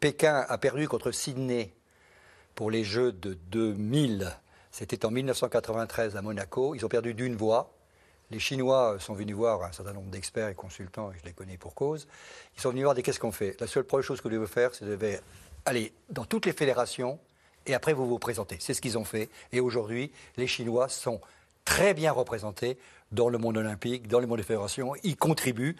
Pékin a perdu contre Sydney pour les Jeux de 2000, c'était en 1993 à Monaco, ils ont perdu d'une voix. Les Chinois sont venus voir un certain nombre d'experts et consultants, et je les connais pour cause. Ils sont venus voir des qu'est-ce qu'on fait? La seule première chose que vous devez faire, c'est de aller dans toutes les fédérations et après vous vous présentez. C'est ce qu'ils ont fait. Et aujourd'hui, les Chinois sont très bien représentés dans le monde olympique, dans le monde des fédérations. Ils contribuent.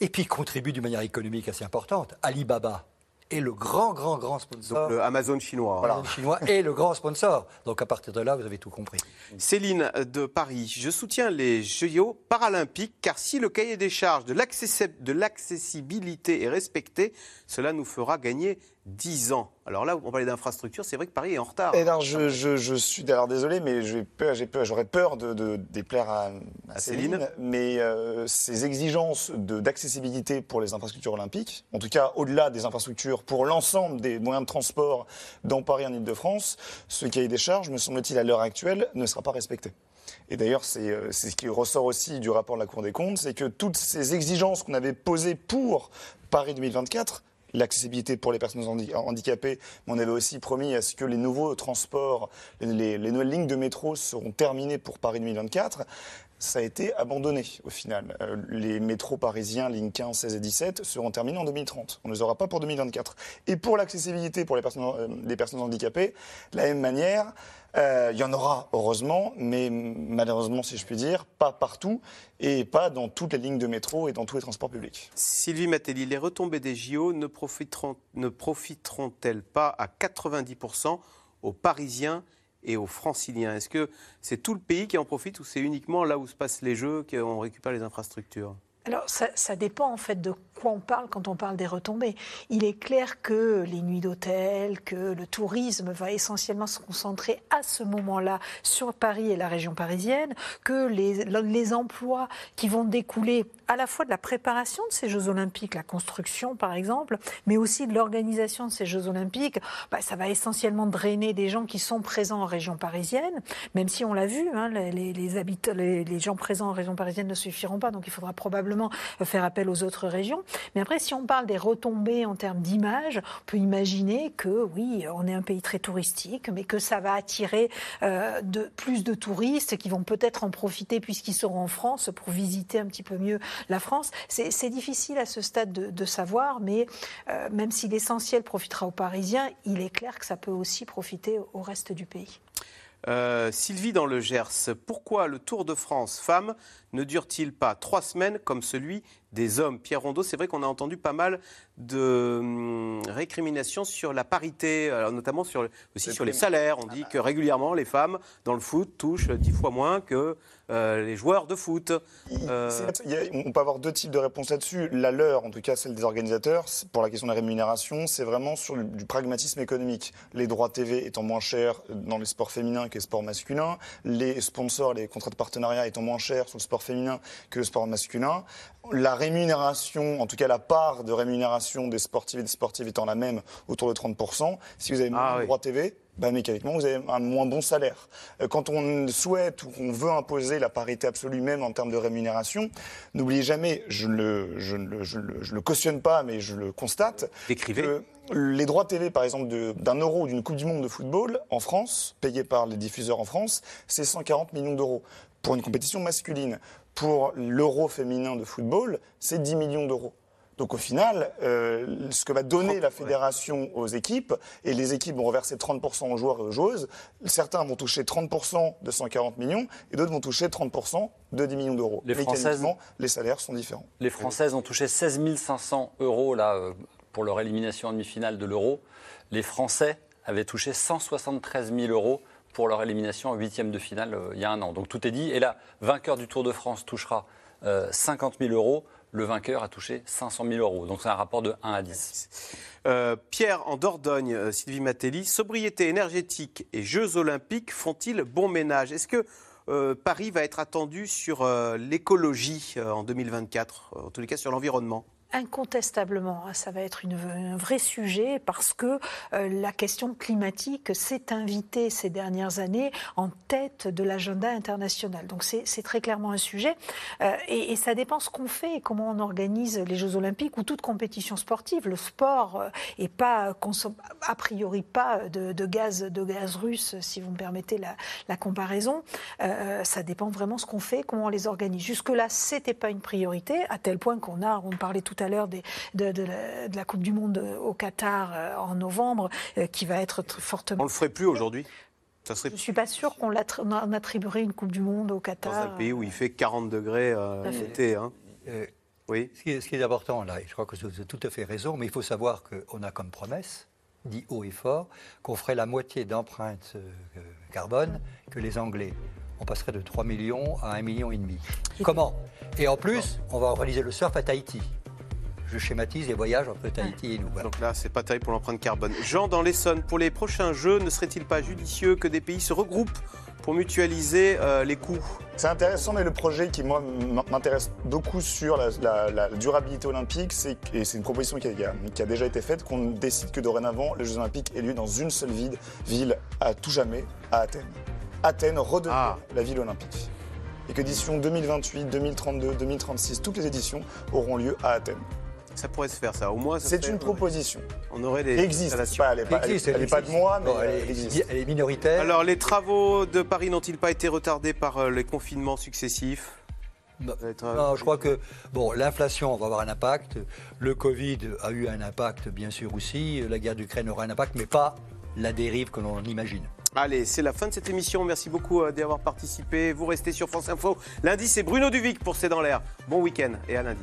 Et puis ils contribuent d'une manière économique assez importante. Alibaba, est le grand, grand, grand sponsor. Donc le Amazon chinois. Voilà, chinois est le grand sponsor. Donc à partir de là, vous avez tout compris. Céline de Paris, je soutiens les Jeux paralympiques car si le cahier des charges de l'accessibilité est respecté, cela nous fera gagner 10 ans. Alors là, on parlait d'infrastructure, c'est vrai que Paris est en retard. Et alors, je, suis alors désolé, mais j'aurais peur de, déplaire à, Céline, mais euh, ces exigences d'accessibilité pour les infrastructures olympiques, en tout cas au-delà des infrastructures pour l'ensemble des moyens de transport dans Paris en Ile-de-France, ce cahier des charges, me semble-t-il, à l'heure actuelle, ne sera pas respecté. Et d'ailleurs, euh, c'est ce qui ressort aussi du rapport de la Cour des comptes, c'est que toutes ces exigences qu'on avait posées pour Paris 2024 l'accessibilité pour les personnes handicapées, mais on avait aussi promis à ce que les nouveaux transports, les, nouvelles lignes de métro seront terminées pour Paris 2024 ça a été abandonné au final. Euh, les métros parisiens, lignes 15, 16 et 17, seront terminés en 2030. On ne les aura pas pour 2024. Et pour l'accessibilité pour les personnes, euh, personnes handicapées, de la même manière, euh, il y en aura, heureusement, mais malheureusement, si je puis dire, pas partout et pas dans toutes les lignes de métro et dans tous les transports publics. Sylvie Matelli, les retombées des JO ne profiteront-elles pas à 90% aux Parisiens et aux Franciliens Est-ce que c'est tout le pays qui en profite ou c'est uniquement là où se passent les Jeux qu'on récupère les infrastructures? Alors, ça, dépend en fait de quoi on parle quand on parle des retombées. Il est clair que les nuits d'hôtel, que le tourisme va essentiellement se concentrer à ce moment-là sur Paris et la région parisienne, que les emplois qui vont découler à la fois de la préparation de ces Jeux Olympiques, la construction par exemple, mais aussi de l'organisation de ces Jeux Olympiques, bah, ça va essentiellement drainer des gens qui sont présents en région parisienne, même si on l'a vu, hein, les, les, les, gens présents en région parisienne ne suffiront pas, donc il faudra probablement faire appel aux autres régions. Mais après, si on parle des retombées en termes d'image, on peut imaginer que oui, on est un pays très touristique, mais que ça va attirer euh, de, plus de touristes qui vont peut-être en profiter puisqu'ils seront en France pour visiter un petit peu mieux la France. C'est difficile à ce stade de, savoir, mais euh, même si l'essentiel profitera aux Parisiens, il est clair que ça peut aussi profiter au reste du pays. Euh, Sylvie dans le Gers, pourquoi le Tour de France femmes ne dure-t-il pas trois semaines comme celui des hommes? Pierre Rondeau, c'est vrai qu'on a entendu pas mal de hum, récriminations sur la parité, notamment sur, aussi sur les salaires. On dit que régulièrement, les femmes dans le foot touchent dix fois moins que euh, les joueurs de foot. Euh, on peut avoir deux types de réponses là-dessus. La leur, en tout cas celle des organisateurs, pour la question de la rémunération, c'est vraiment sur du pragmatisme économique. Les droits TV étant moins chers dans les sports féminins que les sports masculins, les sponsors, les contrats de partenariat étant moins chers sur le sport féminin que le sport masculin. La rémunération, en tout cas la part de rémunération des sportifs et des sportives étant la même, autour de 30%. Si vous avez moins ah de droits TV, bah, mécaniquement, vous avez un moins bon salaire. Euh, quand on souhaite ou qu'on veut imposer la parité absolue même en termes de rémunération, n'oubliez jamais, je ne le, je le, je le, cautionne pas, mais je le constate, que les droits TV, par exemple, d'un euro d'une Coupe du Monde de football en France, payés par les diffuseurs en France, c'est 140 millions d'euros pour une compétition masculine. Pour l'euro féminin de football, c'est 10 millions d'euros. Donc au final, euh, ce que va donner la fédération aux équipes, et les équipes vont reverser 30% aux joueurs et aux joueuses, certains vont toucher 30% de 140 millions, et d'autres vont toucher 30% de 10 millions d'euros. Les Françaises, les salaires sont différents. Les Françaises ont touché 16 500 euros là, euh, pour leur élimination en demi-finale de l'euro. Les Français avaient touché 173 000 euros pour leur élimination en huitième de finale euh, il y a un an. Donc tout est dit. Et là, vainqueur du Tour de France touchera 50 000 euros le vainqueur a touché 500 000 euros. Donc c'est un rapport de 1 à 10. Euh, Pierre, en Dordogne, euh, Sylvie Matelli, sobriété énergétique et Jeux olympiques font-ils bon ménage? Est-ce que euh, Paris va être attendu sur l'écologie en 2024, en tous les cas sur l'environnement? Incontestablement, ça va être un vrai sujet parce que euh, la question climatique s'est invitée ces dernières années en tête de l'agenda international. Donc c'est très clairement un sujet euh, et, ça dépend ce qu'on fait et comment on organise les Jeux Olympiques ou toute compétition sportive. Le sport n'est euh, pas a priori pas de, gaz de gaz russe, si vous me permettez la, comparaison. ça dépend vraiment ce qu'on fait, comment on les organise. Jusque là, c'était pas une priorité à tel point qu'on a, on parlait tout à l'heure de, de, la, Coupe du Monde au Qatar euh, en novembre, euh, qui va être fortement. On le ferait plus aujourd'hui? Ça serait... Je ne suis pas sûre qu'on attribuerait une Coupe du Monde au Qatar. Dans un pays où il fait 40 degrés euh, l'été. Hein. oui. Ce qui, est, ce qui, est, important là, et je crois que vous avez tout à fait raison, mais il faut savoir qu'on a comme promesse, dit haut et fort, qu'on ferait la moitié d'empreintes carbone que les Anglais on passerait de 3 millions à 1,5 million. Comment? Et en plus, on va réaliser le surf à Tahiti je schématise les voyages entre Tahiti et nous. Donc là, c'est pas terrible pour l'empreinte carbone. Jean, dans l'Essonne, pour les prochains Jeux, ne serait-il pas judicieux que des pays se regroupent pour mutualiser euh, les coûts? C'est intéressant, mais le projet qui, moi, m'intéresse beaucoup sur la, durabilité olympique, c'est, et c'est une proposition qui a, déjà été faite, qu'on décide que dorénavant, les Jeux olympiques aient lieu dans une seule ville, ville à tout jamais, à Athènes. Athènes redevient ah. la ville olympique. Et que d'édition 2028, 2032, 2036, toutes les éditions auront lieu à Athènes. Ça pourrait se faire, ça. Au moins, c'est une proposition. On aurait des. Elle existe. elle n'est pas, pas, de moi, mais elle, existe. Elle est minoritaire. Alors, les travaux de Paris n'ont-ils pas été retardés par euh, les confinements successifs? Non, je crois que bon, l'inflation va avoir un impact. Le Covid a eu un impact, bien sûr aussi. La guerre d'Ukraine aura un impact, mais pas la dérive que l'on imagine. Allez, c'est la fin de cette émission. Merci beaucoup euh, d'y avoir participé. Vous restez sur France Info. Lundi, c'est Bruno Duvic pour C'est dans l'air. Bon week-end et à lundi.